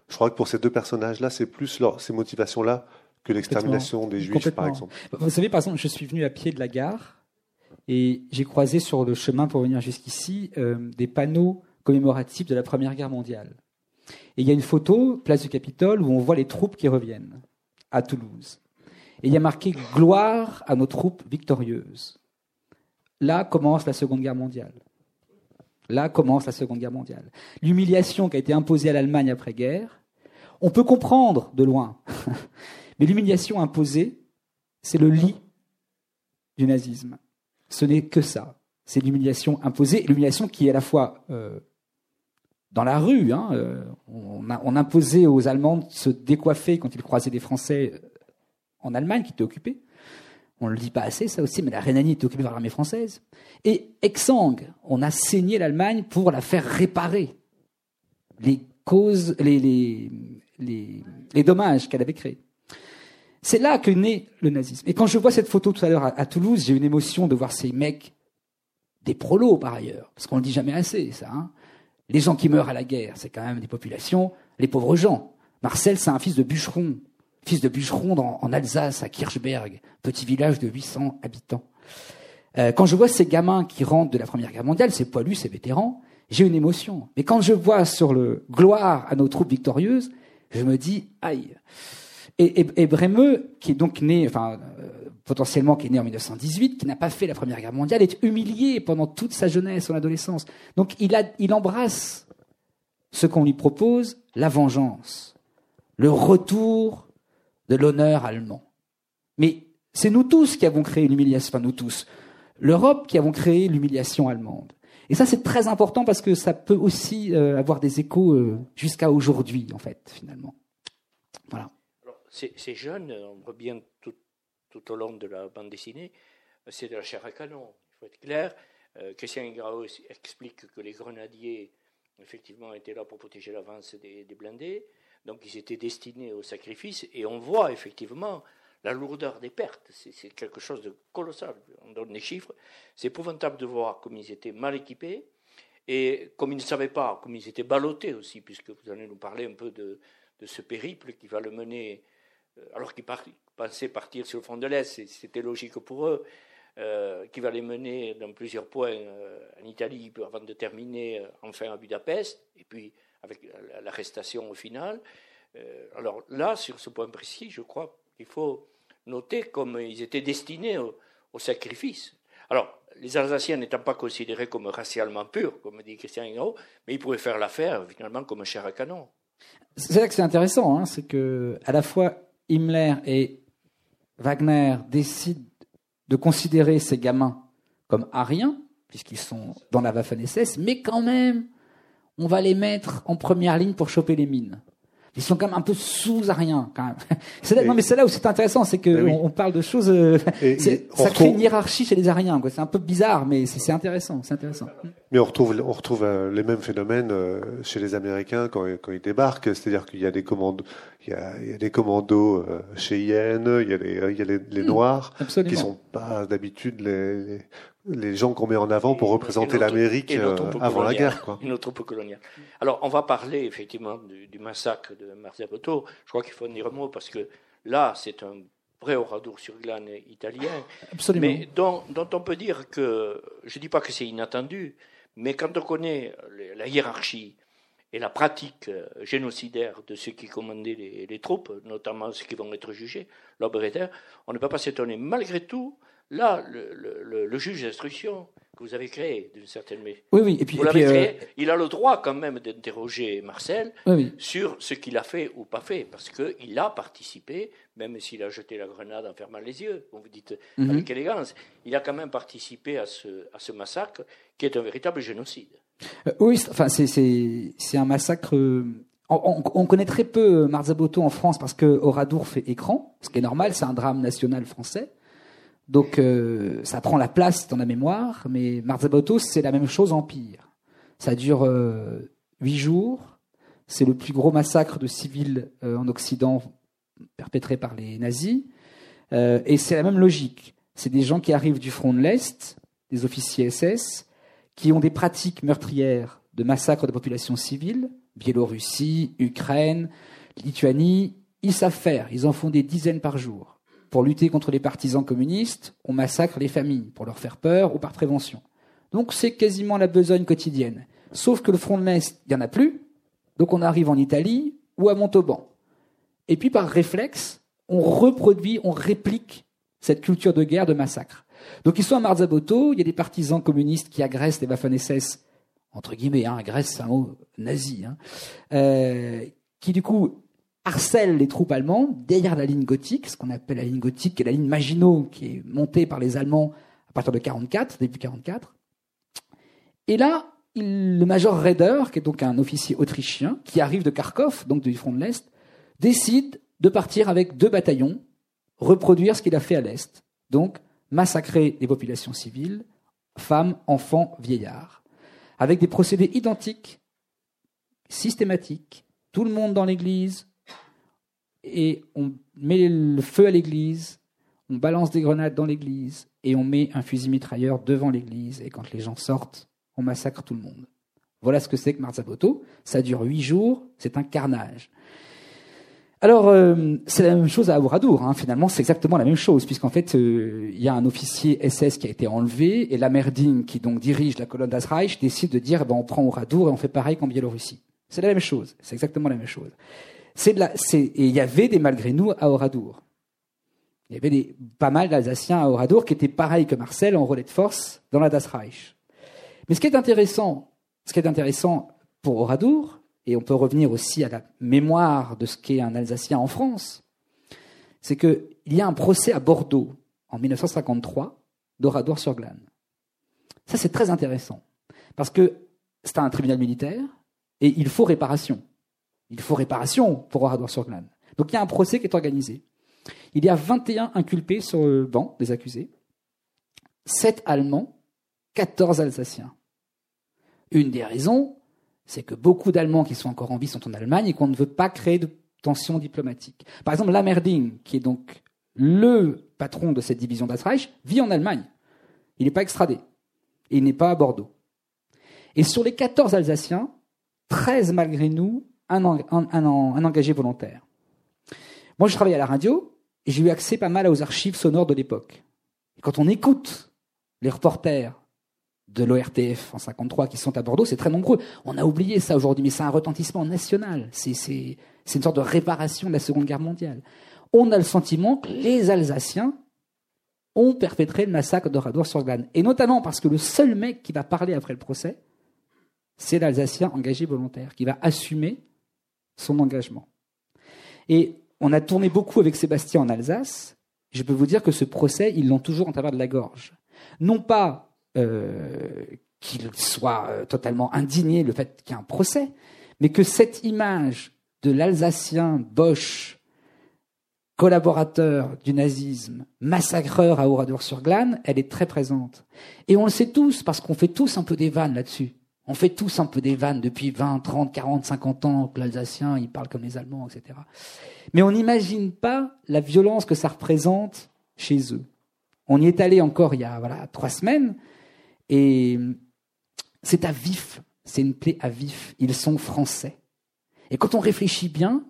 Je crois que pour ces deux personnages-là, c'est plus leur, ces motivations-là que l'extermination des Juifs, par exemple. Vous savez, par exemple, je suis venu à pied de la gare et j'ai croisé sur le chemin pour venir jusqu'ici euh, des panneaux commémoratifs de la Première Guerre mondiale. Et il y a une photo, place du Capitole, où on voit les troupes qui reviennent à Toulouse. Et il y a marqué Gloire à nos troupes victorieuses. Là commence la Seconde Guerre mondiale. Là commence la Seconde Guerre mondiale. L'humiliation qui a été imposée à l'Allemagne après-guerre, on peut comprendre de loin, mais l'humiliation imposée, c'est le lit du nazisme. Ce n'est que ça. C'est l'humiliation imposée, l'humiliation qui est à la fois euh, dans la rue. Hein, euh, on, imposait aux Allemands de se décoiffer quand ils croisaient des Français euh, en Allemagne qui étaient occupés. On ne le dit pas assez, ça aussi, mais la Rhénanie était occupée par l'armée française. Et Exang, on a saigné l'Allemagne pour la faire réparer les causes, les, les, les, dommages qu'elle avait créés. C'est là que naît le nazisme. Et quand je vois cette photo tout à l'heure à, Toulouse, j'ai une émotion de voir ces mecs, des prolos par ailleurs, parce qu'on le dit jamais assez, ça. Hein. Les gens qui meurent à la guerre, c'est quand même des populations, les pauvres gens. Marcel, c'est un fils de bûcheron fils de bûcheron en Alsace, à Kirchberg, petit village de 800 habitants. Euh, quand je vois ces gamins qui rentrent de la Première Guerre mondiale, ces poilus, ces vétérans, j'ai une émotion. Mais quand je vois sur le gloire à nos troupes victorieuses, je me dis aïe. Et, Brémeux, qui est donc né, enfin euh, potentiellement qui est né en 1918, qui n'a pas fait la Première Guerre mondiale, est humilié pendant toute sa jeunesse, son adolescence. Donc il, a, il embrasse ce qu'on lui propose, la vengeance, le retour de l'honneur allemand. Mais c'est nous tous qui avons créé l'humiliation, enfin nous tous, l'Europe qui avons créé l'humiliation allemande. Et ça, c'est très important parce que ça peut aussi euh, avoir des échos euh, jusqu'à aujourd'hui, en fait, finalement. Voilà. Ces, jeunes, on bien tout, tout, au long de la bande dessinée, c'est de la chair à canon, il faut être clair. Euh, Christian Ingrao explique que les grenadiers, effectivement, étaient là pour protéger l'avance des, des blindés. Donc ils étaient destinés au sacrifice et on voit effectivement la lourdeur des pertes. C'est quelque chose de colossal. On donne les chiffres. C'est épouvantable de voir comme ils étaient mal équipés et comme ils ne savaient pas, comme ils étaient ballottés aussi, puisque vous allez nous parler un peu de, ce périple qui va le mener, alors qu'ils pensaient partir sur le front de l'Est, c'était logique pour eux, euh, qui va les mener dans plusieurs points euh, en Italie avant de terminer enfin à Budapest, et puis avec l'arrestation au final. alors là, sur ce point précis, je crois qu'il faut noter comme ils étaient destinés au, sacrifice. Alors, les Alsaciens n'étant pas considérés comme racialement purs, comme dit Christian Ingro, mais ils pouvaient faire l'affaire finalement comme un chair à canon. C'est là que c'est intéressant, hein, c'est que à la fois Himmler et Wagner décident de considérer ces gamins comme ariens, puisqu'ils sont dans la Waffen-SS, mais quand même, on va les mettre en première ligne pour choper les mines ils sont quand même un peu sous-ariens quand même. Là, non mais c'est là où c'est intéressant, c'est que ben on, parle de choses. Euh, ça crée une hiérarchie chez les Ariens. C'est un peu bizarre, mais c'est intéressant. C'est intéressant. Mais on retrouve on retrouve euh, les mêmes phénomènes euh, chez les Américains quand, quand ils débarquent, c'est-à-dire qu'il y a des commandos, il y a, il y a des commandos chez IN, il y a les, il y a les, les hmm. Noirs qui sont pas d'habitude les, les gens qu'on met en avant pour représenter l'Amérique euh, avant la guerre. Quoi. Une autre coloniale. Alors, on va parler effectivement du, massacre de Marzabotto. Je crois qu'il faut en dire un mot parce que là, c'est un vrai oradour sur glane italien. Absolument. Mais dont, on peut dire que, je ne dis pas que c'est inattendu, mais quand on connaît la hiérarchie et la pratique euh, génocidaire de ceux qui commandaient les, troupes, notamment ceux qui vont être jugés, l'Obreter, on ne peut pas s'étonner. Malgré tout, Là, le, juge d'instruction que vous avez créé, d'une certaine manière, oui, oui. Et puis, vous l'avez créé, euh, il a le droit quand même d'interroger Marcel sur ce qu'il a fait ou pas fait, parce qu'il a participé, même s'il a jeté la grenade en fermant les yeux, vous dites mhm. avec élégance, il a quand même participé à ce, à ce massacre qui est un véritable génocide. Euh, oui, enfin, c'est un massacre. Euh, on, connaît très peu Marzabotto en France parce que Oradour fait écran, ce qui est normal, c'est un drame national français. Donc euh, ça prend la place dans la mémoire, mais Marzabotto, c'est la même chose en pire. Ça dure euh, huit jours. C'est le plus gros massacre de civils euh, en Occident perpétré par les nazis. et c'est la même logique. C'est des gens qui arrivent du front de l'Est, des officiers SS, qui ont des pratiques meurtrières de massacre de populations civiles, Biélorussie, Ukraine, Lituanie, ils savent faire, ils en font des dizaines par jour. Pour lutter contre les partisans communistes, on massacre les familles, pour leur faire peur ou par prévention. Donc c'est quasiment la besogne quotidienne. Sauf que le front de l'Est, il n'y en a plus. Donc on arrive en Italie ou à Montauban. Et puis par réflexe, on reproduit, on réplique cette culture de guerre, de massacre. Donc ils sont à Marzabotto, il y a des partisans communistes qui agressent les Waffen-SS, entre guillemets, hein, agressent, c'est un mot nazi, hein, euh, qui du coup harcèle les troupes allemandes derrière la ligne gothique, ce qu'on appelle la ligne gothique, qui est la ligne Maginot, qui est montée par les Allemands à partir de 44, début 44. Et là, le major Raeder, qui est donc un officier autrichien, qui arrive de Kharkov, donc du front de l'Est, décide de partir avec deux bataillons, reproduire ce qu'il a fait à l'Est. Donc, massacrer les populations civiles, femmes, enfants, vieillards, avec des procédés identiques, systématiques, tout le monde dans l'église, et on met le feu à l'église, on balance des grenades dans l'église et on met un fusil mitrailleur devant l'église. Et quand les gens sortent, on massacre tout le monde. Voilà ce que c'est que Marzabotto. Ça dure huit jours, c'est un carnage. Alors, euh, c'est la même chose à Aouradour. Hein. Finalement, c'est exactement la même chose, puisqu'en fait, euh, il y a un officier SS qui a été enlevé, et la Merdine, qui donc dirige la colonne d'Azreich, décide de dire, ben, on prend Aouradour et on fait pareil qu'en Biélorussie. C'est la même chose. C'est exactement la même chose. C'est et il y avait des malgré nous à Oradour. Il y avait pas mal d'Alsaciens à Oradour qui étaient pareils que Marcel en relais de force dans la Das Reich. Mais ce qui est intéressant, ce qui est intéressant pour Oradour, et on peut revenir aussi à la mémoire de ce qu'est un Alsacien en France, c'est qu'il y a un procès à Bordeaux en 1953 d'Oradour sur Glane. Ça, c'est très intéressant. Parce que c'est un tribunal militaire et il faut réparation. Il faut réparation pour Oradour-sur-Glane. Donc il y a un procès qui est organisé. Il y a 21 inculpés sur le banc des accusés, 7 Allemands, 14 Alsaciens. Une des raisons, c'est que beaucoup d'Allemands qui sont encore en vie sont en Allemagne et qu'on ne veut pas créer de tensions diplomatiques. Par exemple, Lamerding, qui est donc le patron de cette division d'Asreich, vit en Allemagne. Il n'est pas extradé. Il n'est pas à Bordeaux. Et sur les 14 Alsaciens, 13 malgré nous, un, engagé volontaire. Moi, je travaille à la radio et j'ai eu accès pas mal aux archives sonores de l'époque. Quand on écoute les reporters de l'ORTF en 53 qui sont à Bordeaux, c'est très nombreux. On a oublié ça aujourd'hui, mais c'est un retentissement national. C'est une sorte de réparation de la Seconde Guerre mondiale. On a le sentiment que les Alsaciens ont perpétré le massacre de Radour-sur-Glane. Et notamment parce que le seul mec qui va parler après le procès, c'est l'Alsacien engagé volontaire, qui va assumer son engagement. Et on a tourné beaucoup avec Sébastien en Alsace. Je peux vous dire que ce procès, ils l'ont toujours en travers de la gorge. Non pas euh, qu'il soit euh, totalement indigné le fait qu'il y ait un procès, mais que cette image de l'Alsacien Bosch, collaborateur du nazisme, massacreur à Oradour-sur-Glane, elle est très présente. Et on le sait tous, parce qu'on fait tous un peu des vannes là-dessus. On fait tous un peu des vannes depuis 20, 30, 40, 50 ans que l'Alsacien, il parle comme les Allemands, etc. Mais on n'imagine pas la violence que ça représente chez eux. On y est allé encore il y a voilà, trois semaines, et c'est à vif, c'est une plaie à vif. Ils sont français. Et quand on réfléchit bien,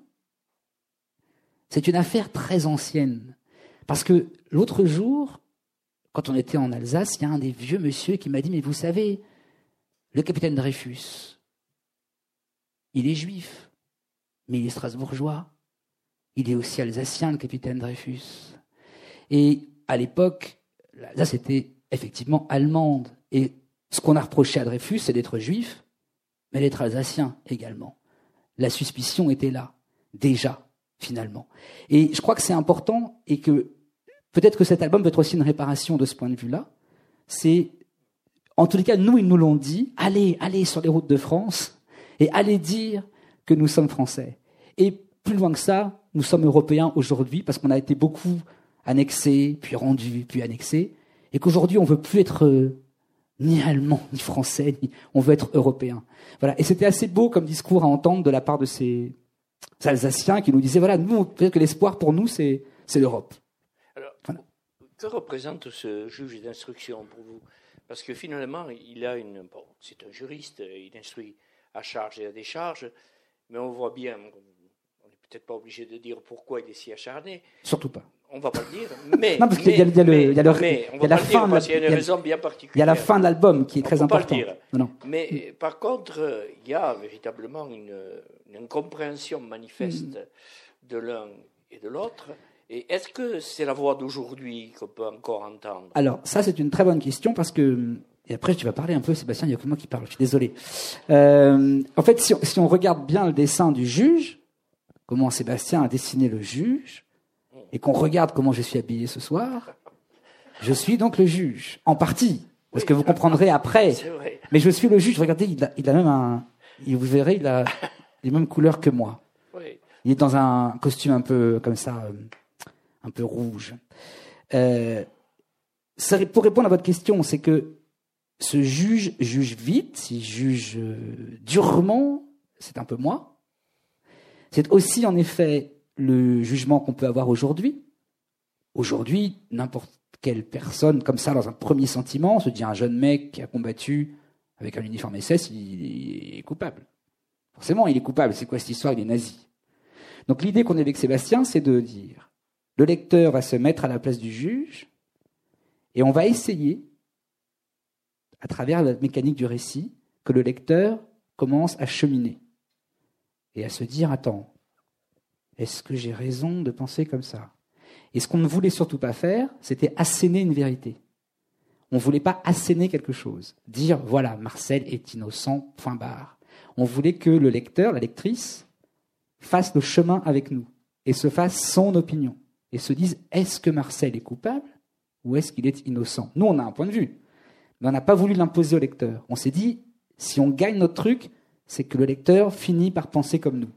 c'est une affaire très ancienne. Parce que l'autre jour, quand on était en Alsace, il y a un des vieux monsieur qui m'a dit, mais vous savez, le capitaine Dreyfus, il est juif, mais il est strasbourgeois. Il est aussi alsacien, le capitaine Dreyfus. Et à l'époque, l'Alsace était effectivement allemande. Et ce qu'on a reproché à Dreyfus, c'est d'être juif, mais d'être alsacien également. La suspicion était là, déjà, finalement. Et je crois que c'est important et que peut-être que cet album peut être aussi une réparation de ce point de vue-là. C'est, en tous les cas, nous, ils nous l'ont dit, allez, allez sur les routes de France et allez dire que nous sommes français. Et plus loin que ça, nous sommes européens aujourd'hui parce qu'on a été beaucoup annexés, puis rendus, puis annexés, et qu'aujourd'hui on veut plus être euh, ni allemand, ni français, ni... on veut être européen. Voilà. Et c'était assez beau comme discours à entendre de la part de ces Alsaciens qui nous disaient voilà, nous, peut-être que l'espoir pour nous, c'est, l'Europe. Que représente ce juge d'instruction pour vous? Parce que finalement, il a une. Bon, c'est un juriste, il instruit à charge et à décharge, mais on voit bien, on n'est peut-être pas obligé de dire pourquoi il est si acharné. Surtout pas on va pas le dire, mais. Non, parce qu'il y a, le, il y a, la fin. il y a une raison bien particulière. Il y a la fin de l'album qui est très importante. Non, Mais par contre, il y a véritablement une, incompréhension manifeste mm. de l'un et de l'autre. Et est-ce que c'est la voix d'aujourd'hui qu'on peut encore entendre? Alors, ça, c'est une très bonne question parce que. Et après, tu vas parler un peu, Sébastien, il y a que moi qui parle, je suis désolé. Euh, en fait, si si on regarde bien le dessin du juge, comment Sébastien a dessiné le juge, et qu'on regarde comment je suis habillé ce soir, je suis donc le juge, en partie, parce que vous comprendrez après. Mais je suis le juge. Regardez, il a, il a même un, vous verrez, il a les mêmes couleurs que moi. Il est dans un costume un peu comme ça, euh, un peu rouge. Euh, pour répondre à votre question, c'est que ce juge juge vite, il juge euh, durement, c'est un peu moi. C'est aussi en effet le jugement qu'on peut avoir aujourd'hui. Aujourd'hui, n'importe quelle personne, comme ça, dans un premier sentiment, se dit un jeune mec qui a combattu avec un uniforme SS, il est coupable. Forcément, il est coupable. C'est quoi cette histoire? Il est nazi. Donc l'idée qu'on a avec Sébastien, c'est de dire, le lecteur va se mettre à la place du juge, et on va essayer, à travers la mécanique du récit, que le lecteur commence à cheminer et à se dire, attends, est-ce que j'ai raison de penser comme ça? Et ce qu'on ne voulait surtout pas faire, c'était asséner une vérité. On ne voulait pas asséner quelque chose, dire voilà, Marcel est innocent, point barre. On voulait que le lecteur, la lectrice, fasse le chemin avec nous et se fasse son opinion et se dise est-ce que Marcel est coupable ou est-ce qu'il est innocent? Nous, on a un point de vue, mais on n'a pas voulu l'imposer au lecteur. On s'est dit si on gagne notre truc, c'est que le lecteur finit par penser comme nous.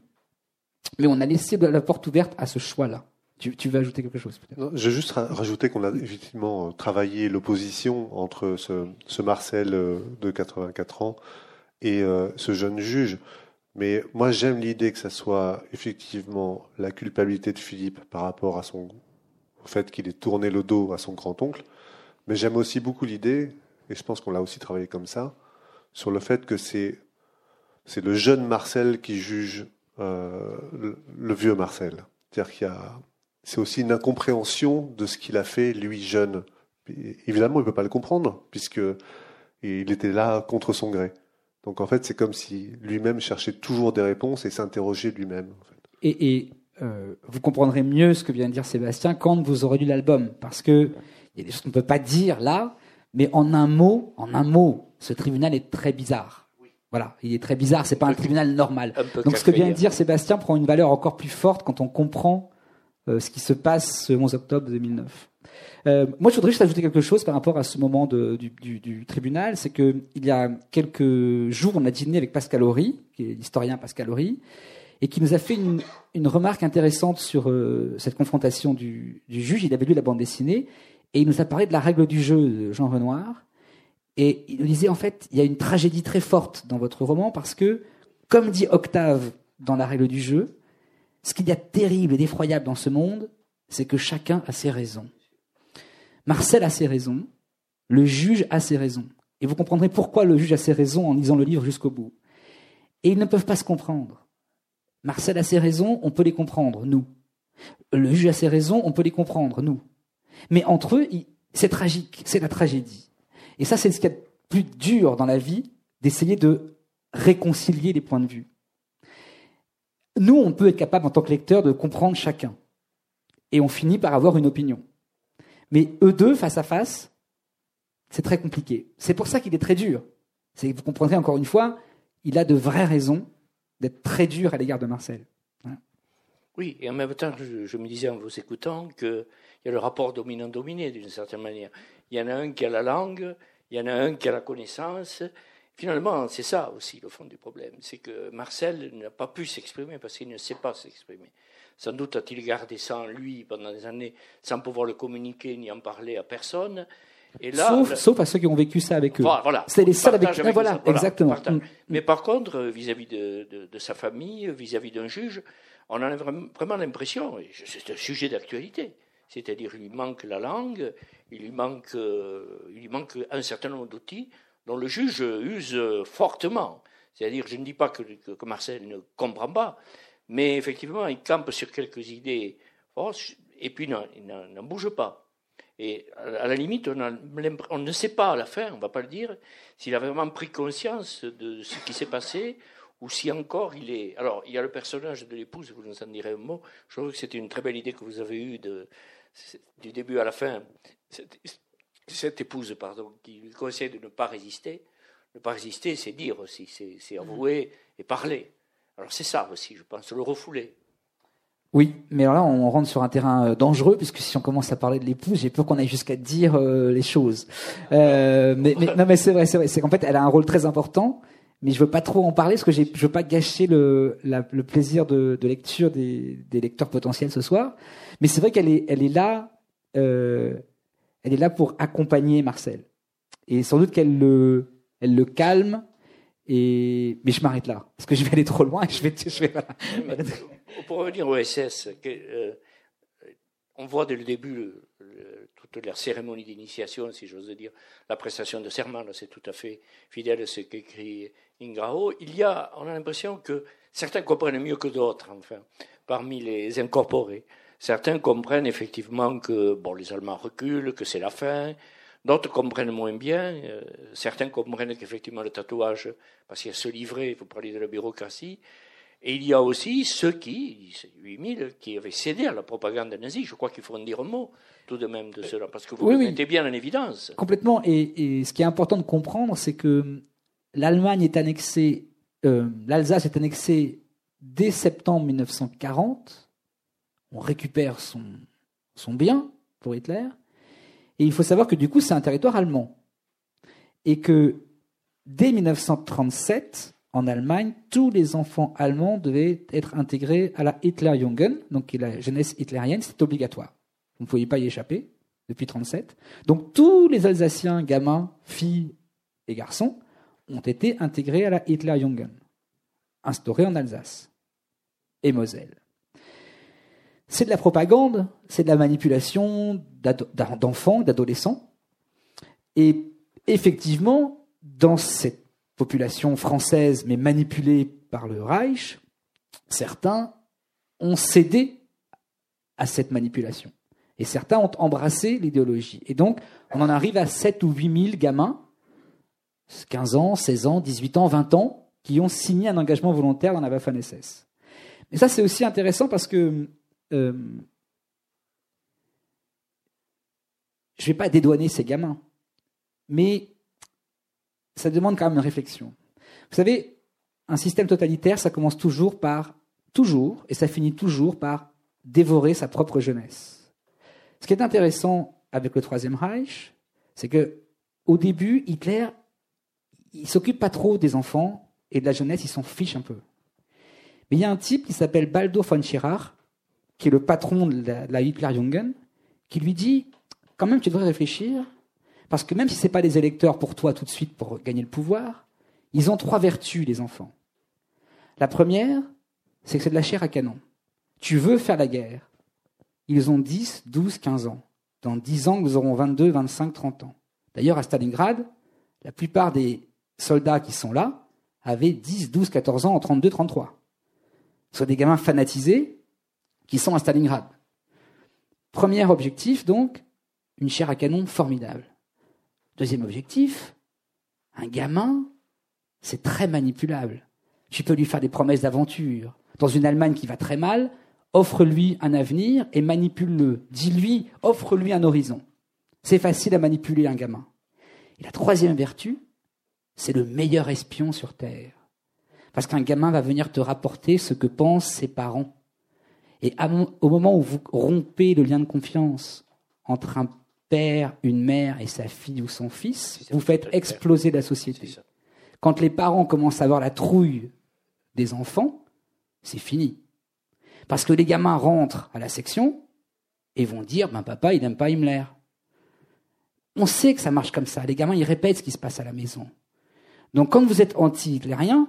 Mais on a laissé la porte ouverte à ce choix-là. Tu, veux ajouter quelque chose Je vais juste rajouter qu'on a effectivement travaillé l'opposition entre ce, Marcel euh, de 84 ans et euh, ce jeune juge. Mais moi, j'aime l'idée que ça soit effectivement la culpabilité de Philippe par rapport à son, au fait qu'il ait tourné le dos à son grand-oncle. Mais j'aime aussi beaucoup l'idée, et je pense qu'on l'a aussi travaillé comme ça, sur le fait que c'est, c'est le jeune Marcel qui juge euh, le, vieux Marcel. C'est-à-dire qu'il y a, c'est aussi une incompréhension de ce qu'il a fait, lui, jeune. Évidemment, il ne peut pas le comprendre, puisque il était là contre son gré. Donc en fait, c'est comme si lui-même cherchait toujours des réponses et s'interrogeait lui-même. En fait. Et, et euh, vous comprendrez mieux ce que vient de dire Sébastien quand vous aurez lu l'album, parce que il y a des choses qu'on ne peut pas dire là, mais en un mot, en un mot, ce tribunal est très bizarre. Voilà, il est très bizarre. C'est pas un tribunal normal. Un Donc ce que vient de dire Sébastien prend une valeur encore plus forte quand on comprend euh, ce qui se passe ce 11 octobre 2009. Euh, moi, je voudrais juste ajouter quelque chose par rapport à ce moment du, tribunal. C'est que il y a quelques jours, on a dîné avec Pascal Horry, qui est l'historien Pascal Horry, et qui nous a fait une, une remarque intéressante sur euh, cette confrontation du, du, juge. Il avait lu la bande dessinée et il nous a parlé de la règle du jeu de Jean Renoir. Et il nous disait en fait, il y a une tragédie très forte dans votre roman parce que, comme dit Octave dans la règle du jeu, ce qu'il y a de terrible et d'effroyable dans ce monde, c'est que chacun a ses raisons. Marcel a ses raisons, le juge a ses raisons. Et vous comprendrez pourquoi le juge a ses raisons en lisant le livre jusqu'au bout. Et ils ne peuvent pas se comprendre. Marcel a ses raisons, on peut les comprendre, nous. Le juge a ses raisons, on peut les comprendre, nous. Mais entre eux, c'est tragique, c'est la tragédie. Et ça, c'est ce qu'il y a de plus dur dans la vie, d'essayer de réconcilier les points de vue. Nous, on peut être capable, en tant que lecteur, de comprendre chacun. Et on finit par avoir une opinion. Mais eux deux, face à face, c'est très compliqué. C'est pour ça qu'il est très dur. Vous comprendrez encore une fois, il a de vraies raisons d'être très dur à l'égard de Marcel. Oui, et en même temps, je, je me disais en vous écoutant qu'il y a le rapport dominant-dominé d'une certaine manière. Il y en a un qui a la langue, il y en a un qui a la connaissance. Finalement, c'est ça aussi le fond du problème. C'est que Marcel n'a pas pu s'exprimer parce qu'il ne sait pas s'exprimer. Sans doute a-t-il gardé ça en lui pendant des années sans pouvoir le communiquer ni en parler à personne. Et là, sauf, le... sauf à ceux qui ont vécu ça avec eux. Voilà. C'est les seuls avec, avec voilà, voilà, exactement. Mm. Mais par contre, vis-à-vis de, de, de, sa famille, vis-à-vis d'un juge, on a vraiment l'impression, et c'est un sujet d'actualité, c'est-à-dire il lui manque la langue, il lui manque, euh, il lui manque un certain nombre d'outils dont le juge use fortement. C'est-à-dire, je ne dis pas que Marcel ne comprend pas, mais effectivement, il campe sur quelques idées et puis il n'en bouge pas. Et à la limite, on, ne sait pas à la fin, on ne va pas le dire, s'il a vraiment pris conscience de ce qui s'est passé, ou si encore il est. Alors, il y a le personnage de l'épouse, vous nous en direz un mot. Je trouve que c'était une très belle idée que vous avez eue du début à la fin. Cette épouse, pardon, qui lui conseille de ne pas résister. Ne pas résister, c'est dire aussi, c'est avouer et parler. Alors c'est ça aussi, je pense, le refouler. Oui, mais alors là, on rentre sur un terrain dangereux, puisque si on commence à parler de l'épouse, j'ai peur qu'on aille jusqu'à dire euh, les choses. Euh, mais, mais, non, mais c'est vrai, c'est vrai. C'est qu'en fait, elle a un rôle très important, mais je veux pas trop en parler, parce que je veux pas gâcher le, la, le plaisir de, de lecture des, des, lecteurs potentiels ce soir. Mais c'est vrai qu'elle est, elle est là, euh, elle est là pour accompagner Marcel. Et sans doute qu'elle le, elle le calme, et, mais je m'arrête là, parce que je vais aller trop loin et je vais, je vais voilà. Pour revenir au SS, que, euh, on voit dès le début toute la cérémonie d'initiation, si j'ose dire, la prestation de serment, c'est tout à fait fidèle à ce qu'écrit Ingrao. Il y a, on a l'impression que certains comprennent mieux que d'autres, enfin, parmi les incorporés. Certains comprennent effectivement que bon, les Allemands reculent, que c'est la fin, D'autres comprennent moins bien. Euh, certains comprennent qu'effectivement le tatouage, parce qu'il y a ce livret, vous parlez de la bureaucratie. Et il y a aussi ceux qui, 8000, qui avaient cédé à la propagande nazie. Je crois qu'il faut en dire un mot tout de même de cela, parce que vous oui, mettez oui. bien en évidence. Complètement. Et, et, ce qui est important de comprendre, c'est que l'Allemagne est annexée, euh, l'Alsace est annexée dès septembre 1940. On récupère son, son bien pour Hitler. Et il faut savoir que du coup, c'est un territoire allemand. Et que dès 1937, en Allemagne, tous les enfants allemands devaient être intégrés à la Hitlerjugend, donc la jeunesse hitlérienne, c'est obligatoire. Vous ne pouviez pas y échapper depuis 1937. Donc tous les Alsaciens, gamins, filles et garçons, ont été intégrés à la Hitlerjugend, instaurée en Alsace et Moselle. C'est de la propagande, c'est de la manipulation d'enfants, d'adolescents. Et effectivement, dans cette population française, mais manipulée par le Reich, certains ont cédé à cette manipulation. Et certains ont embrassé l'idéologie. Et donc, on en arrive à 7 ou 8 000 gamins, 15 ans, 16 ans, 18 ans, 20 ans, qui ont signé un engagement volontaire dans la Waffen-SS. Mais ça, c'est aussi intéressant parce que euh, je ne vais pas dédouaner ces gamins, mais ça demande quand même une réflexion. Vous savez, un système totalitaire, ça commence toujours par, toujours, et ça finit toujours par dévorer sa propre jeunesse. Ce qui est intéressant avec le Troisième Reich, c'est que au début, Hitler, il s'occupe pas trop des enfants et de la jeunesse, il s'en fiche un peu. Mais il y a un type qui s'appelle Baldo von Schirach, qui est le patron de la, Hitlerjugend, qui lui dit quand même tu devrais réfléchir, parce que même si ce n'est pas des électeurs pour toi tout de suite pour gagner le pouvoir, ils ont trois vertus, les enfants. La première, c'est que c'est de la chair à canon. Tu veux faire la guerre. Ils ont 10, 12, 15 ans. Dans 10 ans, ils auront 22, 25, 30 ans. D'ailleurs, à Stalingrad, la plupart des soldats qui sont là avaient 10, 12, 14 ans en 32, 33. Ce sont des gamins fanatisés qui sont à Stalingrad. Premier objectif, donc, une chair à canon formidable. Deuxième objectif, un gamin, c'est très manipulable. Tu peux lui faire des promesses d'aventure. Dans une Allemagne qui va très mal, offre-lui un avenir et manipule-le. Dis-lui, offre-lui un horizon. C'est facile à manipuler un gamin. Et la troisième vertu, c'est le meilleur espion sur Terre. Parce qu'un gamin va venir te rapporter ce que pensent ses parents. Et au moment où vous rompez le lien de confiance entre un père, une mère et sa fille ou son fils, vous faites exploser la société. Quand les parents commencent à avoir la trouille des enfants, c'est fini. Parce que les gamins rentrent à la section et vont dire ben papa, il n'aime pas Himmler. On sait que ça marche comme ça. Les gamins, ils répètent ce qui se passe à la maison. Donc quand vous êtes anti-hitlérien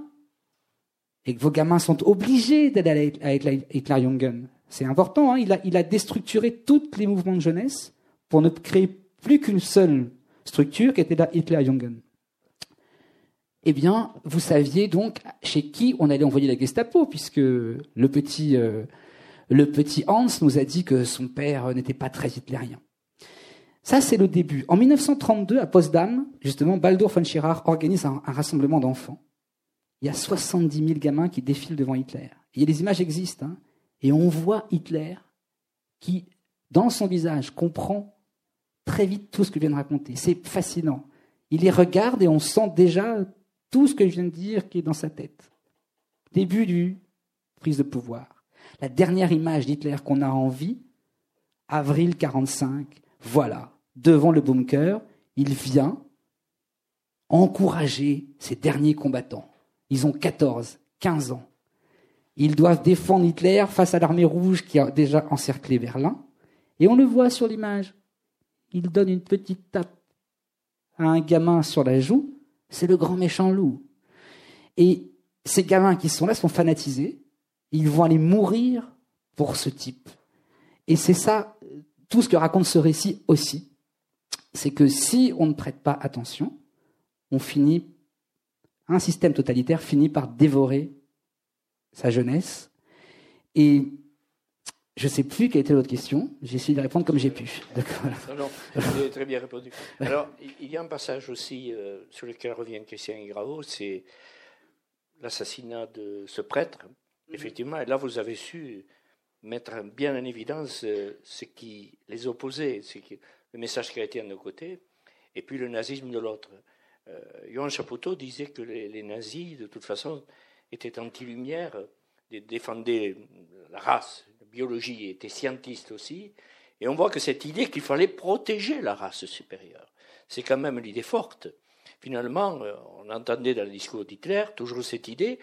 et que vos gamins sont obligés d'aller à Hitlerjugend, c'est important, hein, il, a, il a déstructuré tous les mouvements de jeunesse pour ne créer plus qu'une seule structure qui était la Hitlerjugend eh bien, vous saviez donc chez qui on allait envoyer la Gestapo, puisque le petit, euh, le petit Hans nous a dit que son père n'était pas très hitlérien. Ça, c'est le début. En 1932, à Potsdam, justement, Baldur von Schirach organise un, rassemblement d'enfants. Il y a 70 000 gamins qui défilent devant Hitler. Et les images existent. Hein. et on voit Hitler qui, dans son visage, comprend très vite tout ce que je viens de raconter. C'est fascinant. Il les regarde et on sent déjà tout ce que je viens de dire qui est dans sa tête. Début du prise de pouvoir. La dernière image d'Hitler qu'on a en vie, avril 45, voilà, devant le bunker, il vient encourager ses derniers combattants. Ils ont 14, 15 ans. Ils doivent défendre Hitler face à l'armée rouge qui a déjà encerclé Berlin. Et on le voit sur l'image. Il donne une petite tape à un gamin sur la joue c'est le grand méchant loup. Et ces gamins qui sont là sont fanatisés. Ils vont aller mourir pour ce type. Et c'est ça, tout ce que raconte ce récit aussi. C'est que si on ne prête pas attention, on finit, un système totalitaire finit par dévorer sa jeunesse. Et je ne sais plus quelle était l'autre question. J'ai essayé de répondre comme j'ai pu. Non, non, vous avez très bien répondu. Alors, il y a un passage aussi euh, sur lequel revient Christian Gravo, c'est l'assassinat de ce prêtre. Mhm. Effectivement, et là, vous avez su mettre bien en évidence euh, ce qui les opposait, ce qui, le message chrétien de nos côtés, et puis le nazisme de l'autre. Euh, Johan Chapoutot disait que les, les, nazis, de toute façon, étaient anti-lumière, défendaient la race, biologie était scientiste aussi, et on voit que cette idée qu'il fallait protéger la race supérieure, c'est quand même l'idée forte. Finalement, euh, on entendait dans le discours d'Hitler toujours cette idée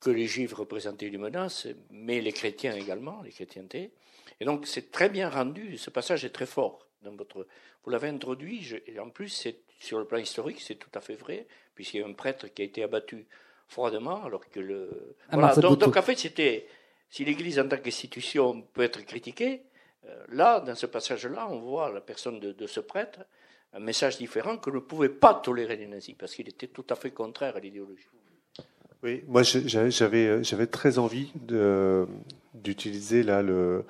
que les juifs représentaient une menace, mais les chrétiens également, les chrétientés. Et donc c'est très bien rendu, ce passage est très fort. dans votre. Vous l'avez introduit, et en plus, c'est, sur le plan historique, c'est tout à fait vrai, puisqu'il y a un prêtre qui a été abattu froidement, alors que le. Ah, voilà, donc, donc, en fait, c'était. Si l'Église en tant qu'institution peut être critiquée, euh, là, dans ce passage-là, on voit la personne de, ce prêtre un message différent que ne pouvait pas tolérer les nazis, parce qu'il était tout à fait contraire à l'idéologie. Oui, moi j'ai- j'avais très envie d'utiliser là le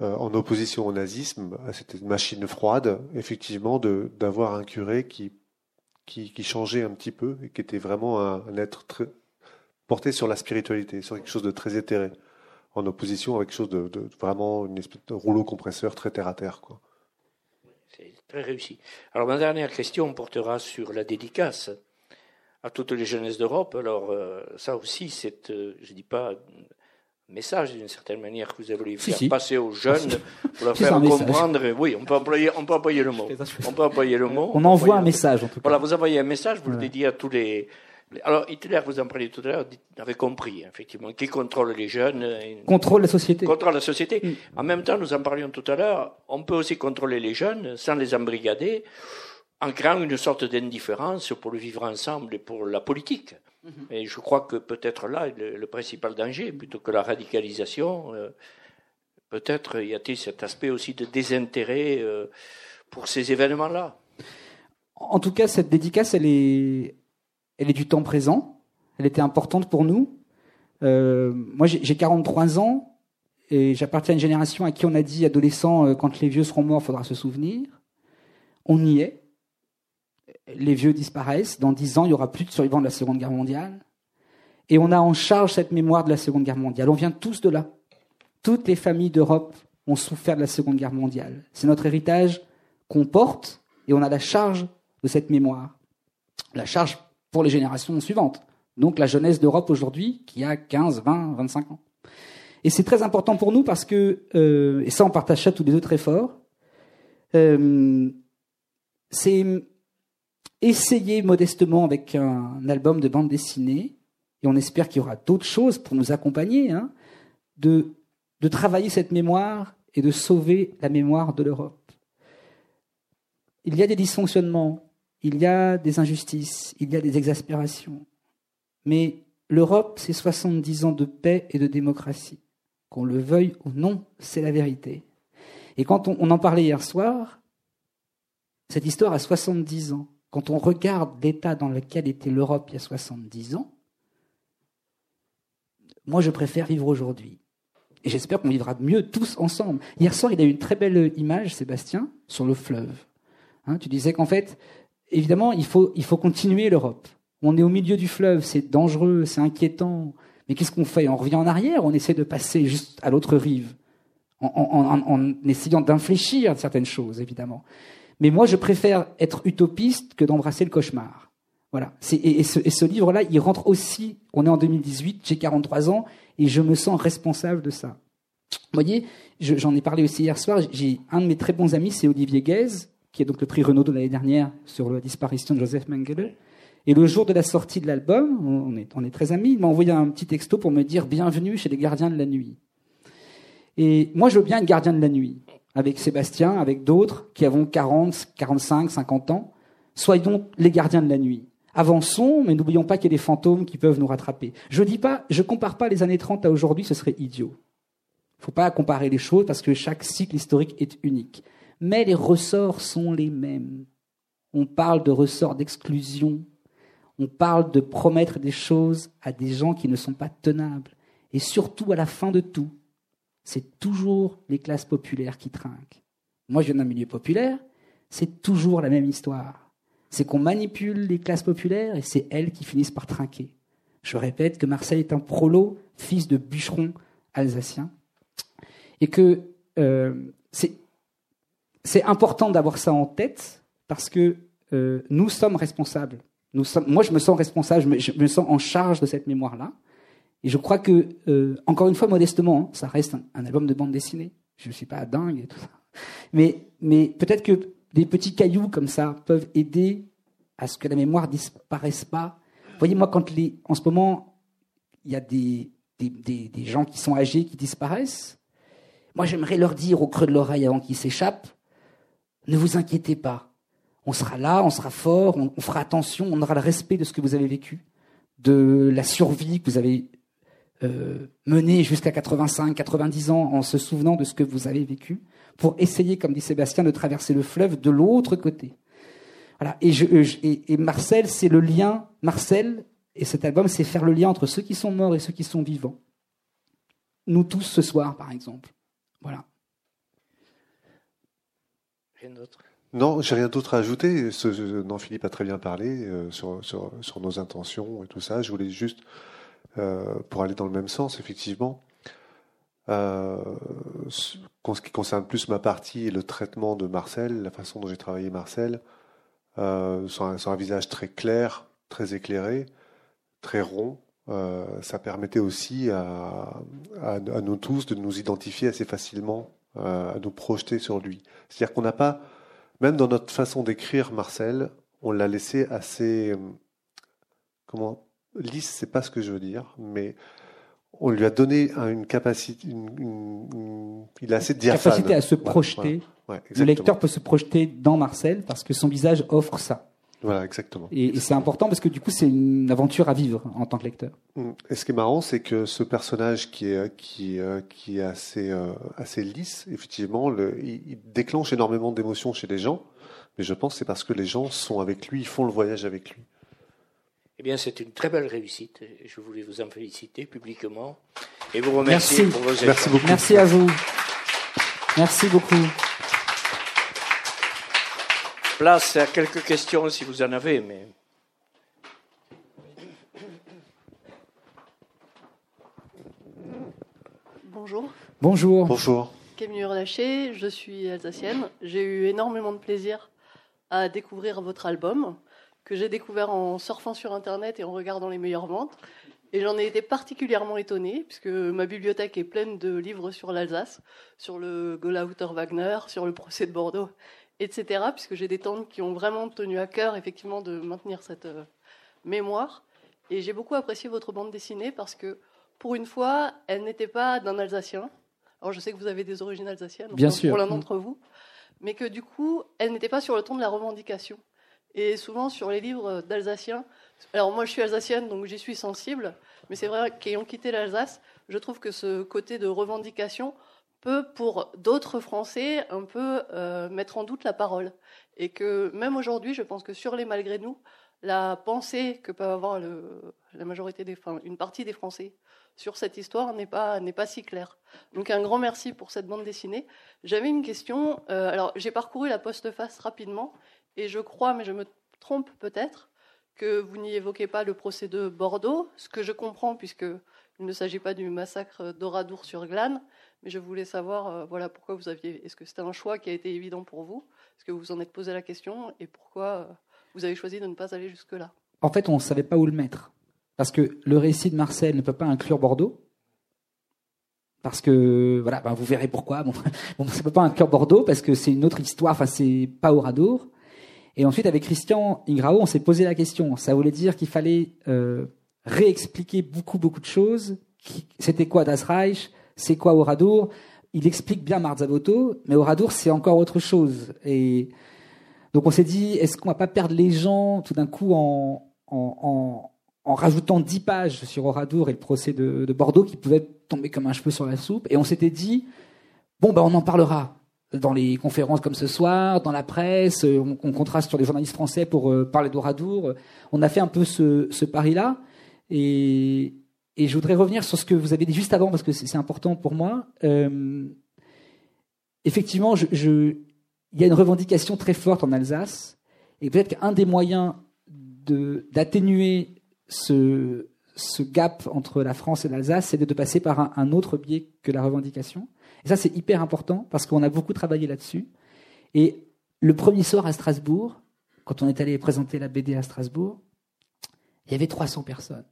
euh, en opposition au nazisme à cette machine froide, effectivement, d'avoir un curé qui changeait un petit peu et qui était vraiment un, un être très porté sur la spiritualité, sur quelque chose de très éthéré, en opposition avec quelque chose de, de vraiment une espèce de rouleau compresseur très terre à terre, quoi. C'est très réussi. Alors ma dernière question portera sur la dédicace à toutes les jeunesses d'Europe. Alors euh, ça aussi, c'est, euh, je dis pas un message d'une certaine manière que vous Si, faire si. passer aux jeunes pour leur faire message. comprendre. Oui, on peut employer, on peut employer le mot. On peut employer le mot. On envoie un message en tout cas. Voilà, vous envoyez un message, vous le dédiez à tous les. Alors Hitler, vous en parliez tout à l'heure, avait compris effectivement qui contrôle les jeunes. et- Contrôle la société. contrôle la société. Mm. En même temps, nous en parlions tout à l'heure, on peut aussi contrôler les jeunes sans les embrigader, en créant une sorte d'indifférence pour le vivre ensemble et pour la politique. Mm-hmm. Et je crois que peut-être là, le, le principal danger, plutôt que la radicalisation, euh, peut-être y a-t-il cet aspect aussi de désintérêt euh, pour ces événements-là. En tout cas, cette dédicace, elle est, elle est du temps présent. Elle était importante pour nous. Euh, moi, j'ai j'ai 43 ans et j'appartiens à une génération à qui on a dit, adolescent, euh, quand les vieux seront morts, faudra se souvenir. On y est. Les vieux disparaissent. Dans 10 ans, il y aura plus de survivants de la Seconde Guerre mondiale. Et on a en charge cette mémoire de la Seconde Guerre mondiale. On vient tous de là. Toutes les familles d'Europe ont souffert de la Seconde Guerre mondiale. C'est notre héritage qu'on porte et on a la charge de cette mémoire. La charge pour les générations suivantes. Donc la jeunesse d'Europe aujourd'hui qui a 15, 20, 25 ans. Et c'est très important pour nous parce que, euh, et ça on partage ça tous les deux très fort, euh, c'est essayer modestement avec un album de bande dessinée, et on espère qu'il y aura d'autres choses pour nous accompagner, hein, de, de travailler cette mémoire et de sauver la mémoire de l'Europe. Il y a des dysfonctionnements, il y a des injustices, il y a des exaspérations. Mais l'Europe, c'est 70 ans de paix et de démocratie. Qu'on le veuille ou non, c'est la vérité. Et quand on, en parlait hier soir, cette histoire a 70 ans. Quand on regarde l'état dans lequel était l'Europe il y a 70 ans, moi je préfère vivre aujourd'hui. Et j'espère qu'on vivra mieux tous ensemble. Hier soir, il a eu une très belle image, Sébastien, sur le fleuve. Hein, tu disais qu'en fait, évidemment, il faut, il faut continuer l'Europe. On est au milieu du fleuve, c'est dangereux, c'est inquiétant. Mais qu'est-ce qu'on fait? On revient en arrière, on essaie de passer juste à l'autre rive, en, en- en- essayant d'infléchir certaines choses, évidemment. Mais moi, je préfère être utopiste que d'embrasser le cauchemar. Voilà. Et, ce, et ce livre-là, il rentre aussi. On est en 2018, j'ai 43 ans et je me sens responsable de ça. Vous voyez, je- j'en ai parlé aussi hier soir. J'ai un de mes très bons amis, c'est Olivier Guèze, qui est donc le prix Renaud de l'année dernière sur la disparition de Joseph Mengele. Et le jour de la sortie de l'album, on est, très amis, il m'a envoyé un petit texto pour me dire bienvenue chez les gardiens de la nuit. Et moi, je veux bien être gardien de la nuit, avec Sébastien, avec d'autres qui avons 40, 45, 50 ans. Soyons les gardiens de la nuit. Avançons, mais n'oublions pas qu'il y a des fantômes qui peuvent nous rattraper. Je dis pas, je compare pas les années 30 à aujourd'hui, ce serait idiot. Faut pas comparer les choses parce que chaque cycle historique est unique. Mais les ressorts sont les mêmes. On parle de ressorts d'exclusion. On parle de promettre des choses à des gens qui ne sont pas tenables. Et surtout, à la fin de tout, c'est toujours les classes populaires qui trinquent. Moi, je viens d'un milieu populaire, c'est toujours la même histoire. C'est qu'on manipule les classes populaires et c'est elles qui finissent par trinquer. Je répète que Marcel est un prolo, fils de bûcheron alsacien, et que euh, c'est c'est important d'avoir ça en tête parce que euh, nous sommes responsables. Moi, je me sens responsable, je me, sens en charge de cette mémoire-là. Et je crois que, euh, encore une fois, modestement, hein, ça reste un, album de bande dessinée. Je ne suis pas dingue et tout ça. Mais, peut-être que des petits cailloux comme ça peuvent aider à ce que la mémoire disparaisse pas. Vous voyez, moi, quand les, en ce moment, il y a des gens qui sont âgés qui disparaissent, moi, j'aimerais leur dire au creux de l'oreille avant qu'ils s'échappent, Ne vous inquiétez pas. On sera là, on sera fort, on, fera attention, on aura le respect de ce que vous avez vécu, de la survie que vous avez euh, menée jusqu'à 85, 90 ans en se souvenant de ce que vous avez vécu, pour essayer, comme dit Sébastien, de traverser le fleuve de l'autre côté. Voilà. Et, je, et Marcel, c'est le lien. Marcel et cet album, c'est faire le lien entre ceux qui sont morts et ceux qui sont vivants. Nous tous ce soir, par exemple. Voilà. Non, j'ai rien d'autre à ajouter. Ce, non, Philippe a très bien parlé euh, sur, nos intentions et tout ça. Je voulais juste, euh, pour aller dans le même sens, effectivement, euh, ce qui concerne plus ma partie et le traitement de Marcel, la façon dont j'ai travaillé Marcel, euh, sur, un, visage très clair, très éclairé, très rond, ça permettait aussi à, nous tous de nous identifier assez facilement, à nous projeter sur lui. C'est-à-dire qu'on n'a pas, même dans notre façon d'écrire Marcel, on l'a laissé assez, euh, comment, lisse, c'est pas ce que je veux dire, mais on lui a donné une capacité, une, une, une, il a assez de diaphane. Capacité à se projeter. Ouais, le lecteur peut se projeter dans Marcel parce que son visage offre ça. Voilà, exactement. Et, et c'est important parce que du coup, c'est une aventure à vivre en tant que lecteur. Et ce qui est marrant, c'est que ce personnage qui est qui qui est assez euh, assez lisse, effectivement, le, il, il déclenche énormément d'émotions chez les gens. Mais je pense que c'est parce que les gens sont avec lui, ils font le voyage avec lui. Eh bien, c'est une très belle réussite. Je voulais vous en féliciter publiquement et vous remercier Merci. pour vos efforts. Merci beaucoup. Merci à vous. Merci beaucoup. Place à quelques questions si vous en avez, mais. Bonjour. Bonjour. Bonjour. Camille Urlaché, je suis alsacienne. J'ai eu énormément de plaisir à découvrir votre album, que j'ai découvert en surfant sur Internet et en regardant les meilleures ventes. Et j'en ai été particulièrement étonnée, puisque ma bibliothèque est pleine de livres sur l'Alsace, sur le Golauter Wagner, sur le procès de Bordeaux, etc., puisque j'ai des tantes qui ont vraiment tenu à cœur, effectivement, de maintenir cette euh, mémoire. Et j'ai beaucoup apprécié votre bande dessinée parce que, pour une fois, elle n'était pas d'un Alsacien. Alors, je sais que vous avez des origines alsaciennes, Bien sûr. pour l'un d'entre vous, mais que du coup, elle n'était pas sur le ton de la revendication. Et souvent, sur les livres d'Alsaciens, alors moi je suis alsacienne, donc j'y suis sensible, mais c'est vrai qu'ayant quitté l'Alsace, je trouve que ce côté de revendication peut, pour d'autres Français, un peu euh, mettre en doute la parole. Et que même aujourd'hui, je pense que sur les malgré nous, la pensée que peut avoir le, la majorité des, une partie des Français sur cette histoire n'est pas n'est pas si claire. Donc un grand merci pour cette bande dessinée. J'avais une question. Euh, alors j'ai parcouru la postface rapidement et je crois, mais je me trompe peut-être, que vous n'y évoquez pas le procès de Bordeaux, ce que je comprends puisque il ne s'agit pas du massacre d'Oradour sur Glane, mais je voulais savoir euh, voilà pourquoi vous aviez est-ce que c'était un choix qui a été évident pour vous? Est-ce que vous vous en êtes posé la question? Et pourquoi euh, vous avez choisi de ne pas aller jusque là En fait, on ne savait pas où le mettre. Parce que le récit de Marcel ne peut pas inclure Bordeaux. Parce que, voilà, ben vous verrez pourquoi. Bon, ça peut pas inclure Bordeaux parce que c'est une autre histoire, enfin, c'est pas Oradour. Et ensuite, avec Christian Ingrao, on s'est posé la question. Ça voulait dire qu'il fallait euh, réexpliquer beaucoup, beaucoup de choses. C'était quoi Das Reich? C'est quoi Oradour? Il explique bien Marzabotto, mais Oradour, c'est encore autre chose. Et donc, on s'est dit, est-ce qu'on va pas perdre les gens tout d'un coup en, en, rajoutant dix pages sur Oradour et le procès de, de, Bordeaux qui pouvaient tomber comme un cheveu sur la soupe? Et on s'était dit, bon, ben, on en parlera dans les conférences comme ce soir, dans la presse, on, on contraste sur les journalistes français pour euh, parler d'Oradour. On a fait un peu ce, ce pari-là. Et, et, je voudrais revenir sur ce que vous avez dit juste avant, parce que c'est important pour moi. Euh, effectivement, je, je, il y a une revendication très forte en Alsace. Et peut-être qu'un des moyens d'atténuer ce, ce gap entre la France et l'Alsace, c'est de passer par un, un autre biais que la revendication. Et ça, c'est hyper important parce qu'on a beaucoup travaillé là-dessus. Et le premier soir à Strasbourg, quand on est allé présenter la BD à Strasbourg, il y avait 300 personnes.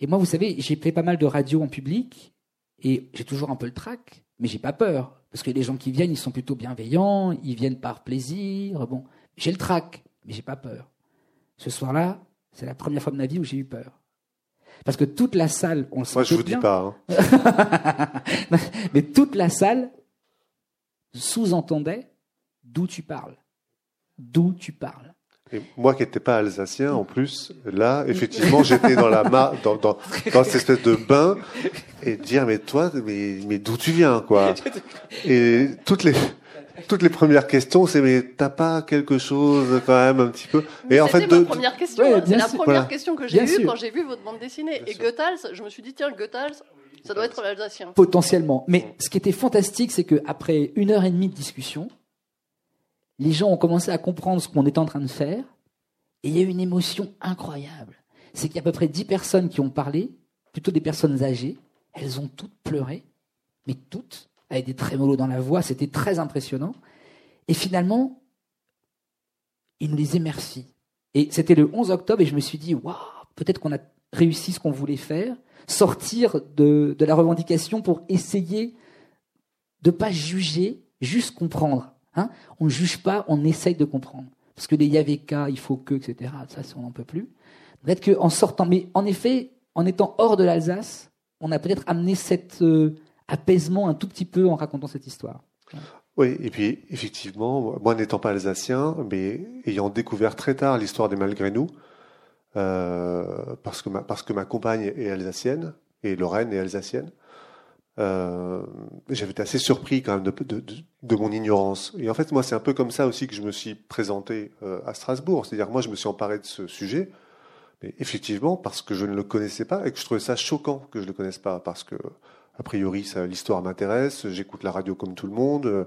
Et moi, vous savez, j'ai fait pas mal de radio en public et j'ai toujours un peu le trac, mais j'ai pas peur parce que les gens qui viennent, ils sont plutôt bienveillants, ils viennent par plaisir. Bon, j'ai le trac, mais j'ai pas peur. Ce soir-là, c'est la première fois de ma vie où j'ai eu peur. Parce que toute la salle, on le Moi, je vous bien. dis pas. Hein. Mais toute la salle sous-entendait d'où tu parles. D'où tu parles. Et moi qui n'étais pas alsacien, en plus, là, effectivement, j'étais dans la ma dans, dans, dans cette espèce de bain et dire, mais toi, mais, mais d'où tu viens, quoi? Et toutes les, toutes les premières questions, c'est, mais t'as pas quelque chose, quand même, un petit peu? Et en fait, de, ma première question. Ouais, hein. C'est la première Voilà. question que j'ai eue sûr. quand j'ai vu votre bande dessinée. Bien Et. Goethals, je me suis dit, tiens, Goethals, ça doit être l'Alsacien. Potentiellement. Mais ce qui était fantastique, c'est qu'après une heure et demie de discussion, les gens ont commencé à comprendre ce qu'on était en train de faire. Et il y a eu une émotion incroyable. C'est qu'il y a à peu près dix personnes qui ont parlé, plutôt des personnes âgées. Elles ont toutes pleuré, mais toutes, avec des trémolos dans la voix. C'était très impressionnant. Et finalement, ils nous disaient merci. Et c'était le 11 octobre et je me suis dit, waouh, peut-être qu'on a réussi ce qu'on voulait faire, sortir de, la revendication pour essayer de pas juger, juste comprendre. Hein? On ne juge pas, on essaye de comprendre. Parce que les Yaveka, il faut que, etc. Ça, on n'en peut plus. Peut-être qu'en sortant, mais en effet, en étant hors de l'Alsace, on a peut-être amené cet euh, apaisement un tout petit peu en racontant cette histoire. Oui, et puis effectivement, moi n'étant pas alsacien, mais ayant découvert très tard l'histoire des Malgré nous, euh, parce, que ma, parce que ma compagne est alsacienne, et Lorraine est alsacienne, euh, j'avais été assez surpris quand même de, de, de, mon ignorance. Et en fait, moi, c'est un peu comme ça aussi que je me suis présenté euh, à Strasbourg. C'est-à-dire, moi, je me suis emparé de ce sujet, mais effectivement, parce que je ne le connaissais pas et que je trouvais ça choquant que je ne le connaisse pas, parce que a priori, l'histoire m'intéresse, j'écoute la radio comme tout le monde,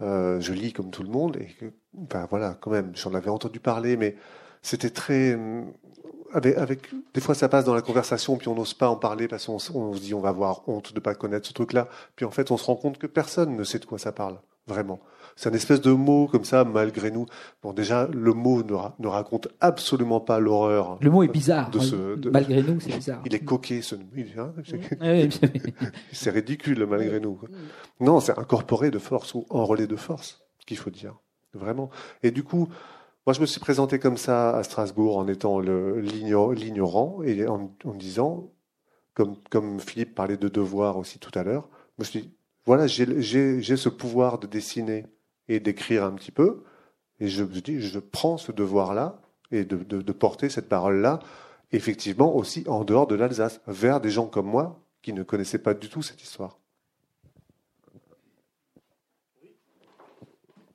euh, je lis comme tout le monde, et que, voilà, quand même, j'en avais entendu parler, mais c'était très, avec, avec, des fois ça passe dans la conversation, puis on n'ose pas en parler parce qu'on on se dit on va avoir honte de pas connaître ce truc-là, puis en fait on se rend compte que personne ne sait de quoi ça parle, vraiment. C'est un espèce de mot comme ça, malgré nous. Bon, déjà, le mot ne, ra ne raconte absolument pas l'horreur. Le mot est bizarre. De ce, de... Malgré nous, c'est bizarre. Il est coquet, ce hein C'est ridicule, malgré nous. Non, c'est incorporé de force ou enrôlé de force, qu'il faut dire. Vraiment. Et du coup, moi, je me suis présenté comme ça à Strasbourg en étant l'ignorant et en, en, disant, comme, Philippe parlait de devoir aussi tout à l'heure, je me suis dit, voilà, j'ai ce pouvoir de dessiner et d'écrire un petit peu. Et je me dis, je prends ce devoir-là et de, de, porter cette parole-là, effectivement aussi en dehors de l'Alsace, vers des gens comme moi qui ne connaissaient pas du tout cette histoire.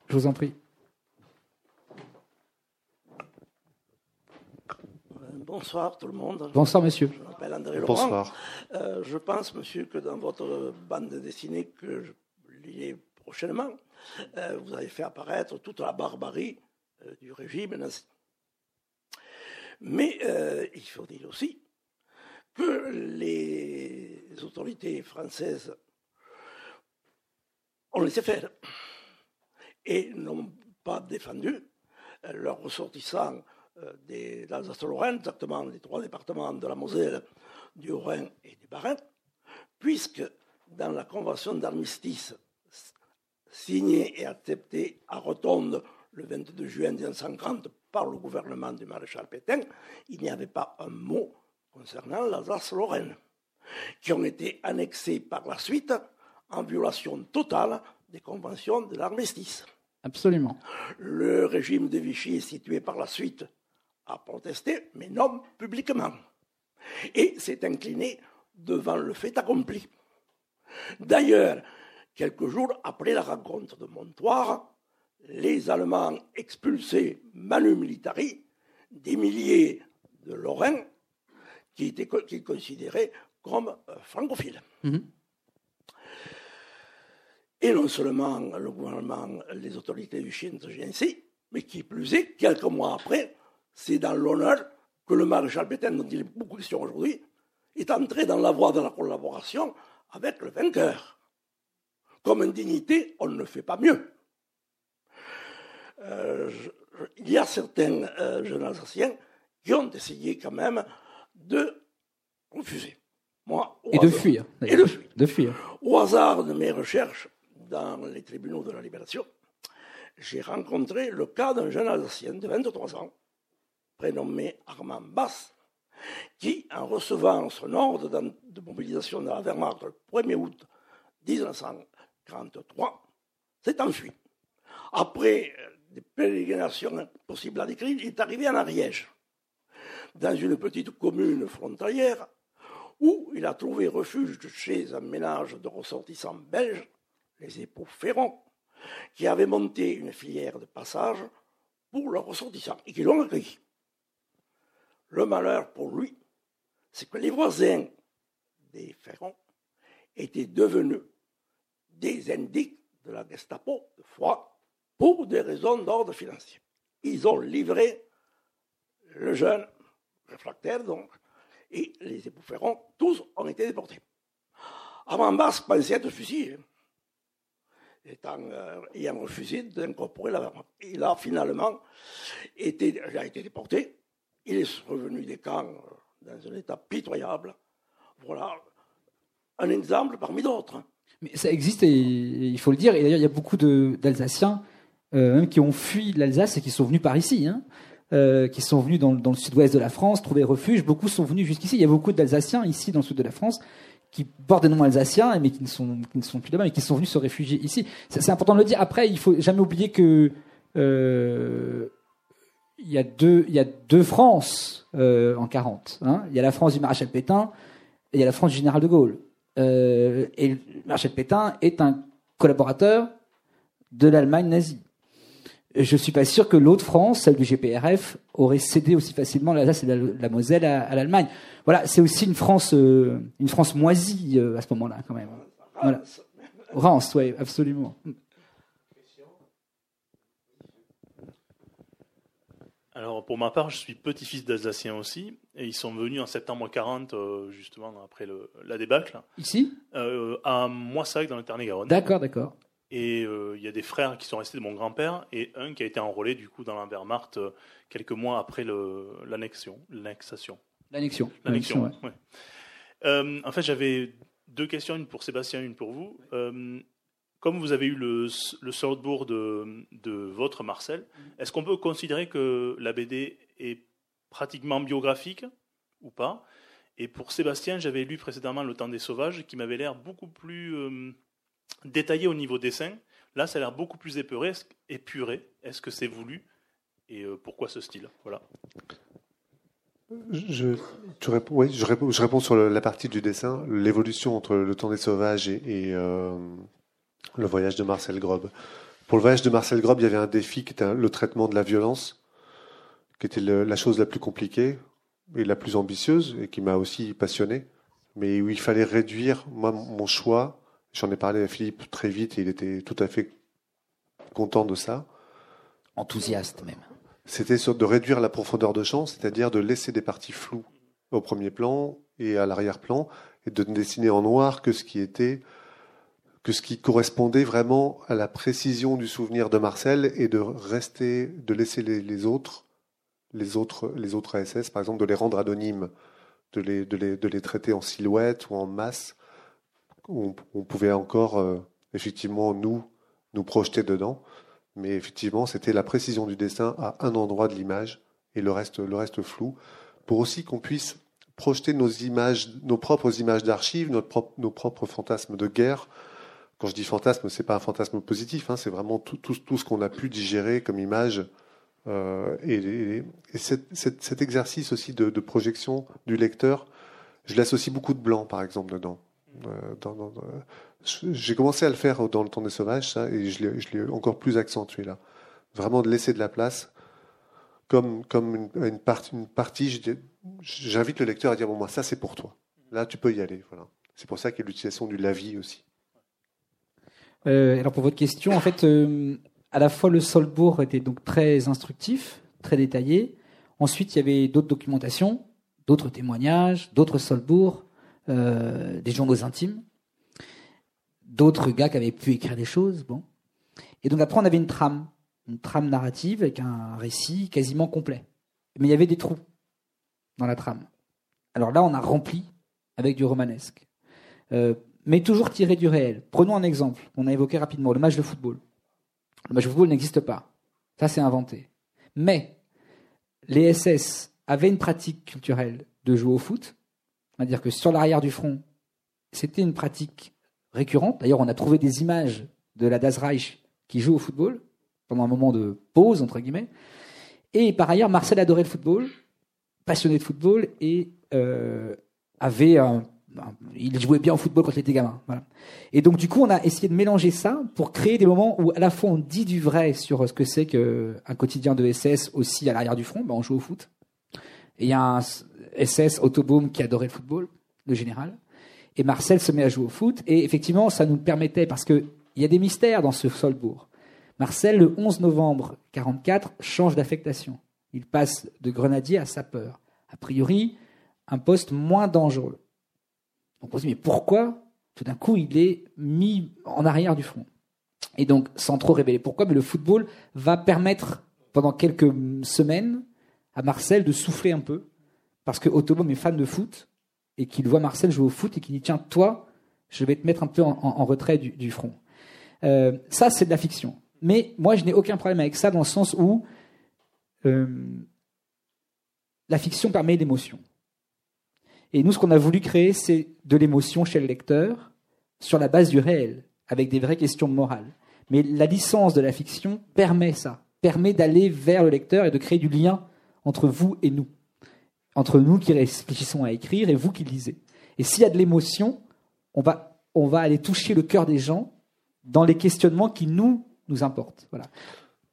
Je vous en prie. Bonsoir tout le monde. Bonsoir monsieur. Je m'appelle André Laurent. Bonsoir. Euh, je pense, monsieur, que dans votre bande dessinée que je lirai prochainement, euh, vous avez fait apparaître toute la barbarie euh, du régime nazi. Mais euh, il faut dire aussi que les autorités françaises ont laissé faire et n'ont pas défendu leurs ressortissants des l'Alsace-Lorraine, exactement les trois départements de la Moselle, du Haut-Rhin et du Bas-Rhin, puisque dans la convention d'armistice signée et acceptée à Rotonde le 22 juin 1930 par le gouvernement du maréchal Pétain, il n'y avait pas un mot concernant l'Alsace-Lorraine, qui ont été annexés par la suite en violation totale des conventions de l'armistice. Absolument. Le régime de Vichy est situé par la suite à protester, mais non publiquement. Et s'est incliné devant le fait accompli. D'ailleurs, quelques jours après la rencontre de Montoire, les Allemands expulsaient Manu Militari des milliers de Lorrains qui étaient qui considéraient comme francophiles. Mm -hmm. Et non seulement le gouvernement, les autorités du Chine ainsi, mais qui plus est, quelques mois après, c'est dans l'honneur que le maréchal Pétain, dont il est beaucoup question aujourd'hui, est entré dans la voie de la collaboration avec le vainqueur. Comme indignité, on ne fait pas mieux. Euh, je, je, il y a certains euh, jeunes Alsaciens qui ont essayé quand même de refuser. Moi, et de fuir. Et de fuir. De fuir. Au hasard de mes recherches dans les tribunaux de la Libération, j'ai rencontré le cas d'un jeune Alsacien de 23 ans, prénommé Armand Bass, qui, en recevant son ordre de mobilisation de la Wehrmacht le 1er août 1943, s'est enfui après des pérégrinations possibles à décrire, il est arrivé en Ariège, dans une petite commune frontalière, où il a trouvé refuge chez un ménage de ressortissants belges, les époux Ferrand, qui avaient monté une filière de passage pour leurs ressortissants et qui l'ont accueilli. Le malheur pour lui, c'est que les voisins des Ferrand étaient devenus des indiques de la Gestapo de foi pour des raisons d'ordre financier. Ils ont livré le jeune réfractaire, donc, et les époux Ferrand, tous ont été déportés. Avant Basque pensait être fusillé, étant, euh, ayant refusé d'incorporer la Il a finalement été déporté. Il est revenu des camps dans un état pitoyable. Voilà un exemple parmi d'autres. Mais ça existe, et, il faut le dire. Et d'ailleurs, il y a beaucoup d'Alsaciens euh, qui ont fui l'Alsace et qui sont venus par ici. Hein. Euh, qui sont venus dans, le sud-ouest de la France trouver refuge. Beaucoup sont venus jusqu'ici. Il y a beaucoup d'Alsaciens ici dans le sud de la France qui portent des noms alsaciens, mais qui ne sont, qui ne sont plus là-bas, mais qui sont venus se réfugier ici. C'est important de le dire. Après, il faut jamais oublier que euh, il y a deux, il y a deux France euh, en 40. Hein. Il y a la France du maréchal Pétain et il y a la France du général de Gaulle. Euh, et le maréchal Pétain est un collaborateur de l'Allemagne nazie. Je suis pas sûr que l'autre France, celle du GPRF, aurait cédé aussi facilement l'Alsace et la, Moselle à, l'Allemagne. Voilà, c'est aussi une France, euh, une France moisie euh, à ce moment-là, quand même. Voilà. Rance, oui, absolument. Alors pour ma part, je suis petit-fils d'Alsaciens aussi, et ils sont venus en septembre 40, euh, justement après le, la débâcle. Ici? Euh, À Moissac, dans le Tarn-et-Garonne. D'accord, d'accord. Et euh, il y a des frères qui sont restés de mon grand-père, et un qui a été enrôlé du coup dans la Wehrmacht quelques mois après l'annexion. L'annexation. L'annexion. L'annexion, ouais. en fait, j'avais deux questions, une pour Sébastien, une pour vous comme vous avez eu le, le de, de, votre Marcel, est-ce qu'on peut considérer que la BD est pratiquement biographique ou pas? Et pour Sébastien, j'avais lu précédemment Le Temps des Sauvages, qui m'avait l'air beaucoup plus euh, détaillé au niveau dessin. Là, ça a l'air beaucoup plus épuré. Est-ce que c'est voulu? Et euh, pourquoi ce style? Voilà. Je, réponds, oui, je, réponds, je réponds sur la partie du dessin, l'évolution entre le temps des sauvages et, euh, le voyage de Marcel Grob. Pour le voyage de Marcel Grob, il y avait un défi qui était le traitement de la violence, qui était la chose la plus compliquée et la plus ambitieuse et qui m'a aussi passionné. Mais où il fallait réduire, moi, mon choix, j'en ai parlé à Philippe très vite et il était tout à fait content de ça. Enthousiaste même. C'était de réduire la profondeur de champ, c'est-à-dire de laisser des parties floues au premier plan et à l'arrière-plan et de ne dessiner en noir que ce qui était que ce qui correspondait vraiment à la précision du souvenir de Marcel et de rester, de laisser les, autres, les autres, les autres ASS, par exemple, de les rendre anonymes, de les, de les, de les traiter en silhouette ou en masse. On, on pouvait encore, euh, effectivement, nous, nous projeter dedans. Mais effectivement, c'était la précision du dessin à un endroit de l'image et le reste, le reste flou, pour aussi qu'on puisse projeter nos images, nos propres images d'archives, nos propres fantasmes de guerre quand je dis fantasme, c'est pas un fantasme positif, hein, c'est vraiment tout, ce qu'on a pu digérer comme image. Euh, et, et, cet, exercice aussi de, projection du lecteur, je aussi beaucoup de blanc, par exemple, dedans. Euh, j'ai commencé à le faire dans le temps des sauvages, ça, et je l'ai encore plus accentué là. Vraiment de laisser de la place, comme, une partie. J'invite le lecteur à dire bon, moi, ça c'est pour toi. Là, tu peux y aller. Voilà. C'est pour ça qu'il y a l'utilisation du lavis aussi. Euh, alors pour votre question, en fait, euh, à la fois le Solbourg était donc très instructif, très détaillé. Ensuite, il y avait d'autres documentations, d'autres témoignages, d'autres Solbourg, euh, des journaux intimes, d'autres gars qui avaient pu écrire des choses. Bon. Et donc après, on avait une trame, une trame narrative avec un récit quasiment complet. Mais il y avait des trous dans la trame. Alors là, on a rempli avec du romanesque. Mais toujours tiré du réel. Prenons un exemple qu'on a évoqué rapidement, le match de football. Le match de football n'existe pas. Ça, c'est inventé. Mais les SS avaient une pratique culturelle de jouer au foot. C'est-à-dire que sur l'arrière du front, c'était une pratique récurrente. D'ailleurs, on a trouvé des images de la Das Reich qui joue au football pendant un moment de pause, entre guillemets. Et par ailleurs, Marcel adorait le football, passionné de football, et euh, avait un, un- il jouait bien au football quand il était gamin. Et donc, du coup, on a essayé de mélanger ça pour créer des moments où, à la fois, on dit du vrai sur ce que c'est qu'un quotidien de SS aussi à l'arrière du front. Ben, on joue au foot. Et il y a un SS Autobahn qui adorait le football, le général. Et Marcel se met à jouer au foot. Et effectivement, ça nous permettait, parce que il y a des mystères dans ce Solbourg. Marcel, le 11 novembre 44, change d'affectation. Il passe de grenadier à sapeur. A priori, un poste moins dangereux. Donc on se dit, mais pourquoi tout d'un coup il est mis en arrière du front? Et donc, sans trop révéler pourquoi, mais le football va permettre, pendant quelques semaines, à Marcel de souffler un peu, parce que Autobom est fan de foot, et qu'il voit Marcel jouer au foot, et qu'il dit, tiens, toi, je vais te mettre un peu en, retrait du, du front. Euh, ça, c'est de la fiction. Mais moi, je n'ai aucun problème avec ça, dans le sens où euh, la fiction permet l'émotion. Et nous, ce qu'on a voulu créer, c'est de l'émotion chez le lecteur sur la base du réel, avec des vraies questions morales. Mais la licence de la fiction permet ça, permet d'aller vers le lecteur et de créer du lien entre vous et nous, entre nous qui réfléchissons à écrire et vous qui lisez. Et s'il y a de l'émotion, on va, on va aller toucher le cœur des gens dans les questionnements qui nous, nous importent. Voilà.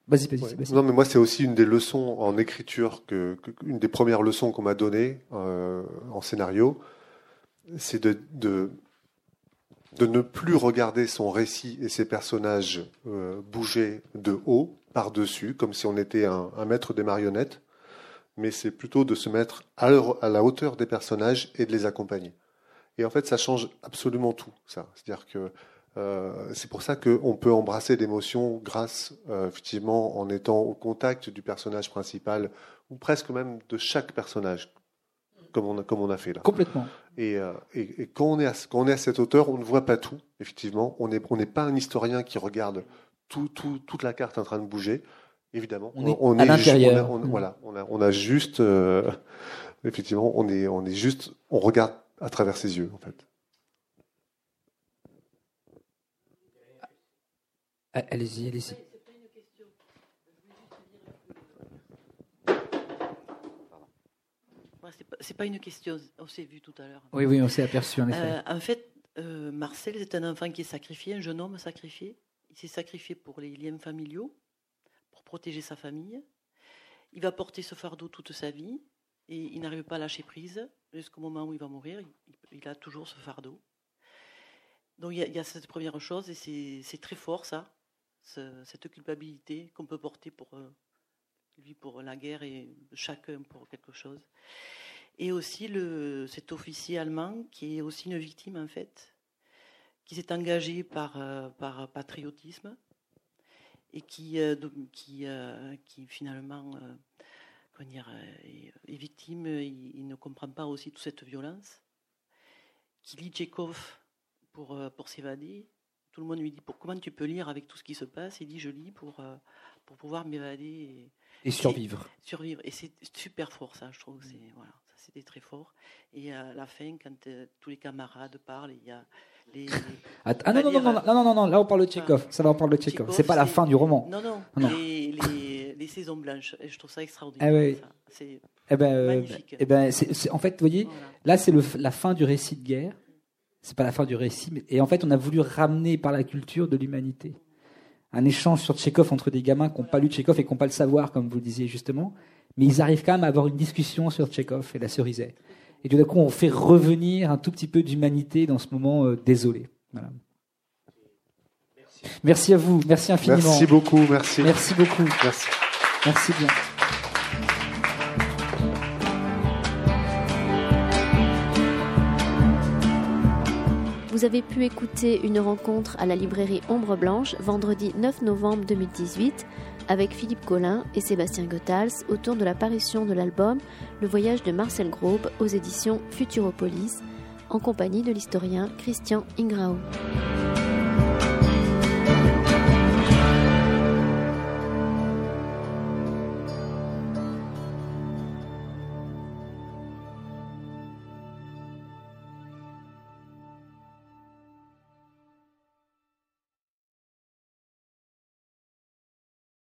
Vas-y, vas-y, Ouais. Non, mais moi, c'est aussi une des leçons en écriture, que, que- une des premières leçons qu'on m'a données euh, en scénario, c'est de, de, de ne plus regarder son récit et ses personnages euh, bouger de haut, par-dessus, comme si on était un, un maître des marionnettes, mais c'est plutôt de se mettre à, leur- à la hauteur des personnages et de les accompagner. Et en fait, ça change absolument tout, ça. C'est-à-dire que euh, c'est pour ça qu'on peut embrasser l'émotion grâce, euh, effectivement, en étant au contact du personnage principal, ou presque même de chaque personnage, comme on a, comme on a fait là. Complètement. Et, euh, et- et quand, on est à, quand on est à cette hauteur, on ne voit pas tout, effectivement. On n'est on n'est pas un historien qui regarde tout, tout- toute la carte en train de bouger, évidemment. On est à l'intérieur. Mm. voilà, on a, on a juste, effectivement, on est, on est juste, on regarde à travers ses yeux, en fait. Allez-y, allez-y. Moi, c'est pas, une question, on s'est vu tout à l'heure. Oui, oui, on s'est aperçu, en effet. Euh, en fait, euh, Marcel, c'est un enfant qui est sacrifié, un jeune homme sacrifié. Il s'est sacrifié pour les liens familiaux, pour protéger sa famille. Il va porter ce fardeau toute sa vie et il n'arrive pas à lâcher prise jusqu'au moment où il va mourir. Il, il a toujours ce fardeau. Donc il y a, il y a cette première chose et c'est très fort ça, ce- cette culpabilité qu'on peut porter pour euh, lui pour la guerre et chacun pour quelque chose. Et aussi le, cet officier allemand qui est aussi une victime en fait, qui s'est engagé par, euh, par patriotisme et qui, euh, qui, qui finalement comment dire, est, victime, il, ne comprend pas aussi toute cette violence, qui lit Tchekhov pour, pour s'évader. Tout le monde lui dit pour, Comment tu peux lire avec tout ce qui se passe? Il dit Je lis pour, euh, pour pouvoir m'évader. Et, survivre. Et, survivre. Et c'est super fort, ça, je trouve. C'est, voilà, c'était très fort. Et à la fin, quand euh, tous les camarades parlent, il y a. Les, ah non non non, non, non, non, là on parle de Tchekhov. Ça va, on parle de Tchekhov. C'est pas la fin du roman. Non, non. Ah, non. Les, les, saisons blanches. Je trouve ça extraordinaire. Eh oui. ça. C'est eh ben, euh, magnifique. Eh ben, en fait, vous voyez, là c'est le, la fin du récit de guerre. C'est pas la fin du récit, mais, et en fait, on a voulu ramener par la culture de l'humanité. Un échange sur Tchekhov entre des gamins qui n'ont pas lu Tchekhov et qui n'ont pas le savoir, comme vous le disiez justement, mais ils arrivent quand même à avoir une discussion sur Tchekhov et la cerisette. Et tout d'un coup, on fait revenir un tout petit peu d'humanité dans ce moment euh, désolé. Voilà. Merci à vous, merci infiniment. Merci beaucoup, merci. Merci beaucoup, Merci. merci bien. Vous avez pu écouter une rencontre à la librairie Ombre Blanche vendredi 9 novembre 2018 avec Philippe Collin et Sébastien Goethals autour de la parution de l'album Le voyage de Marcel Grobe aux éditions Futuropolis en compagnie de l'historien Christian Ingrao.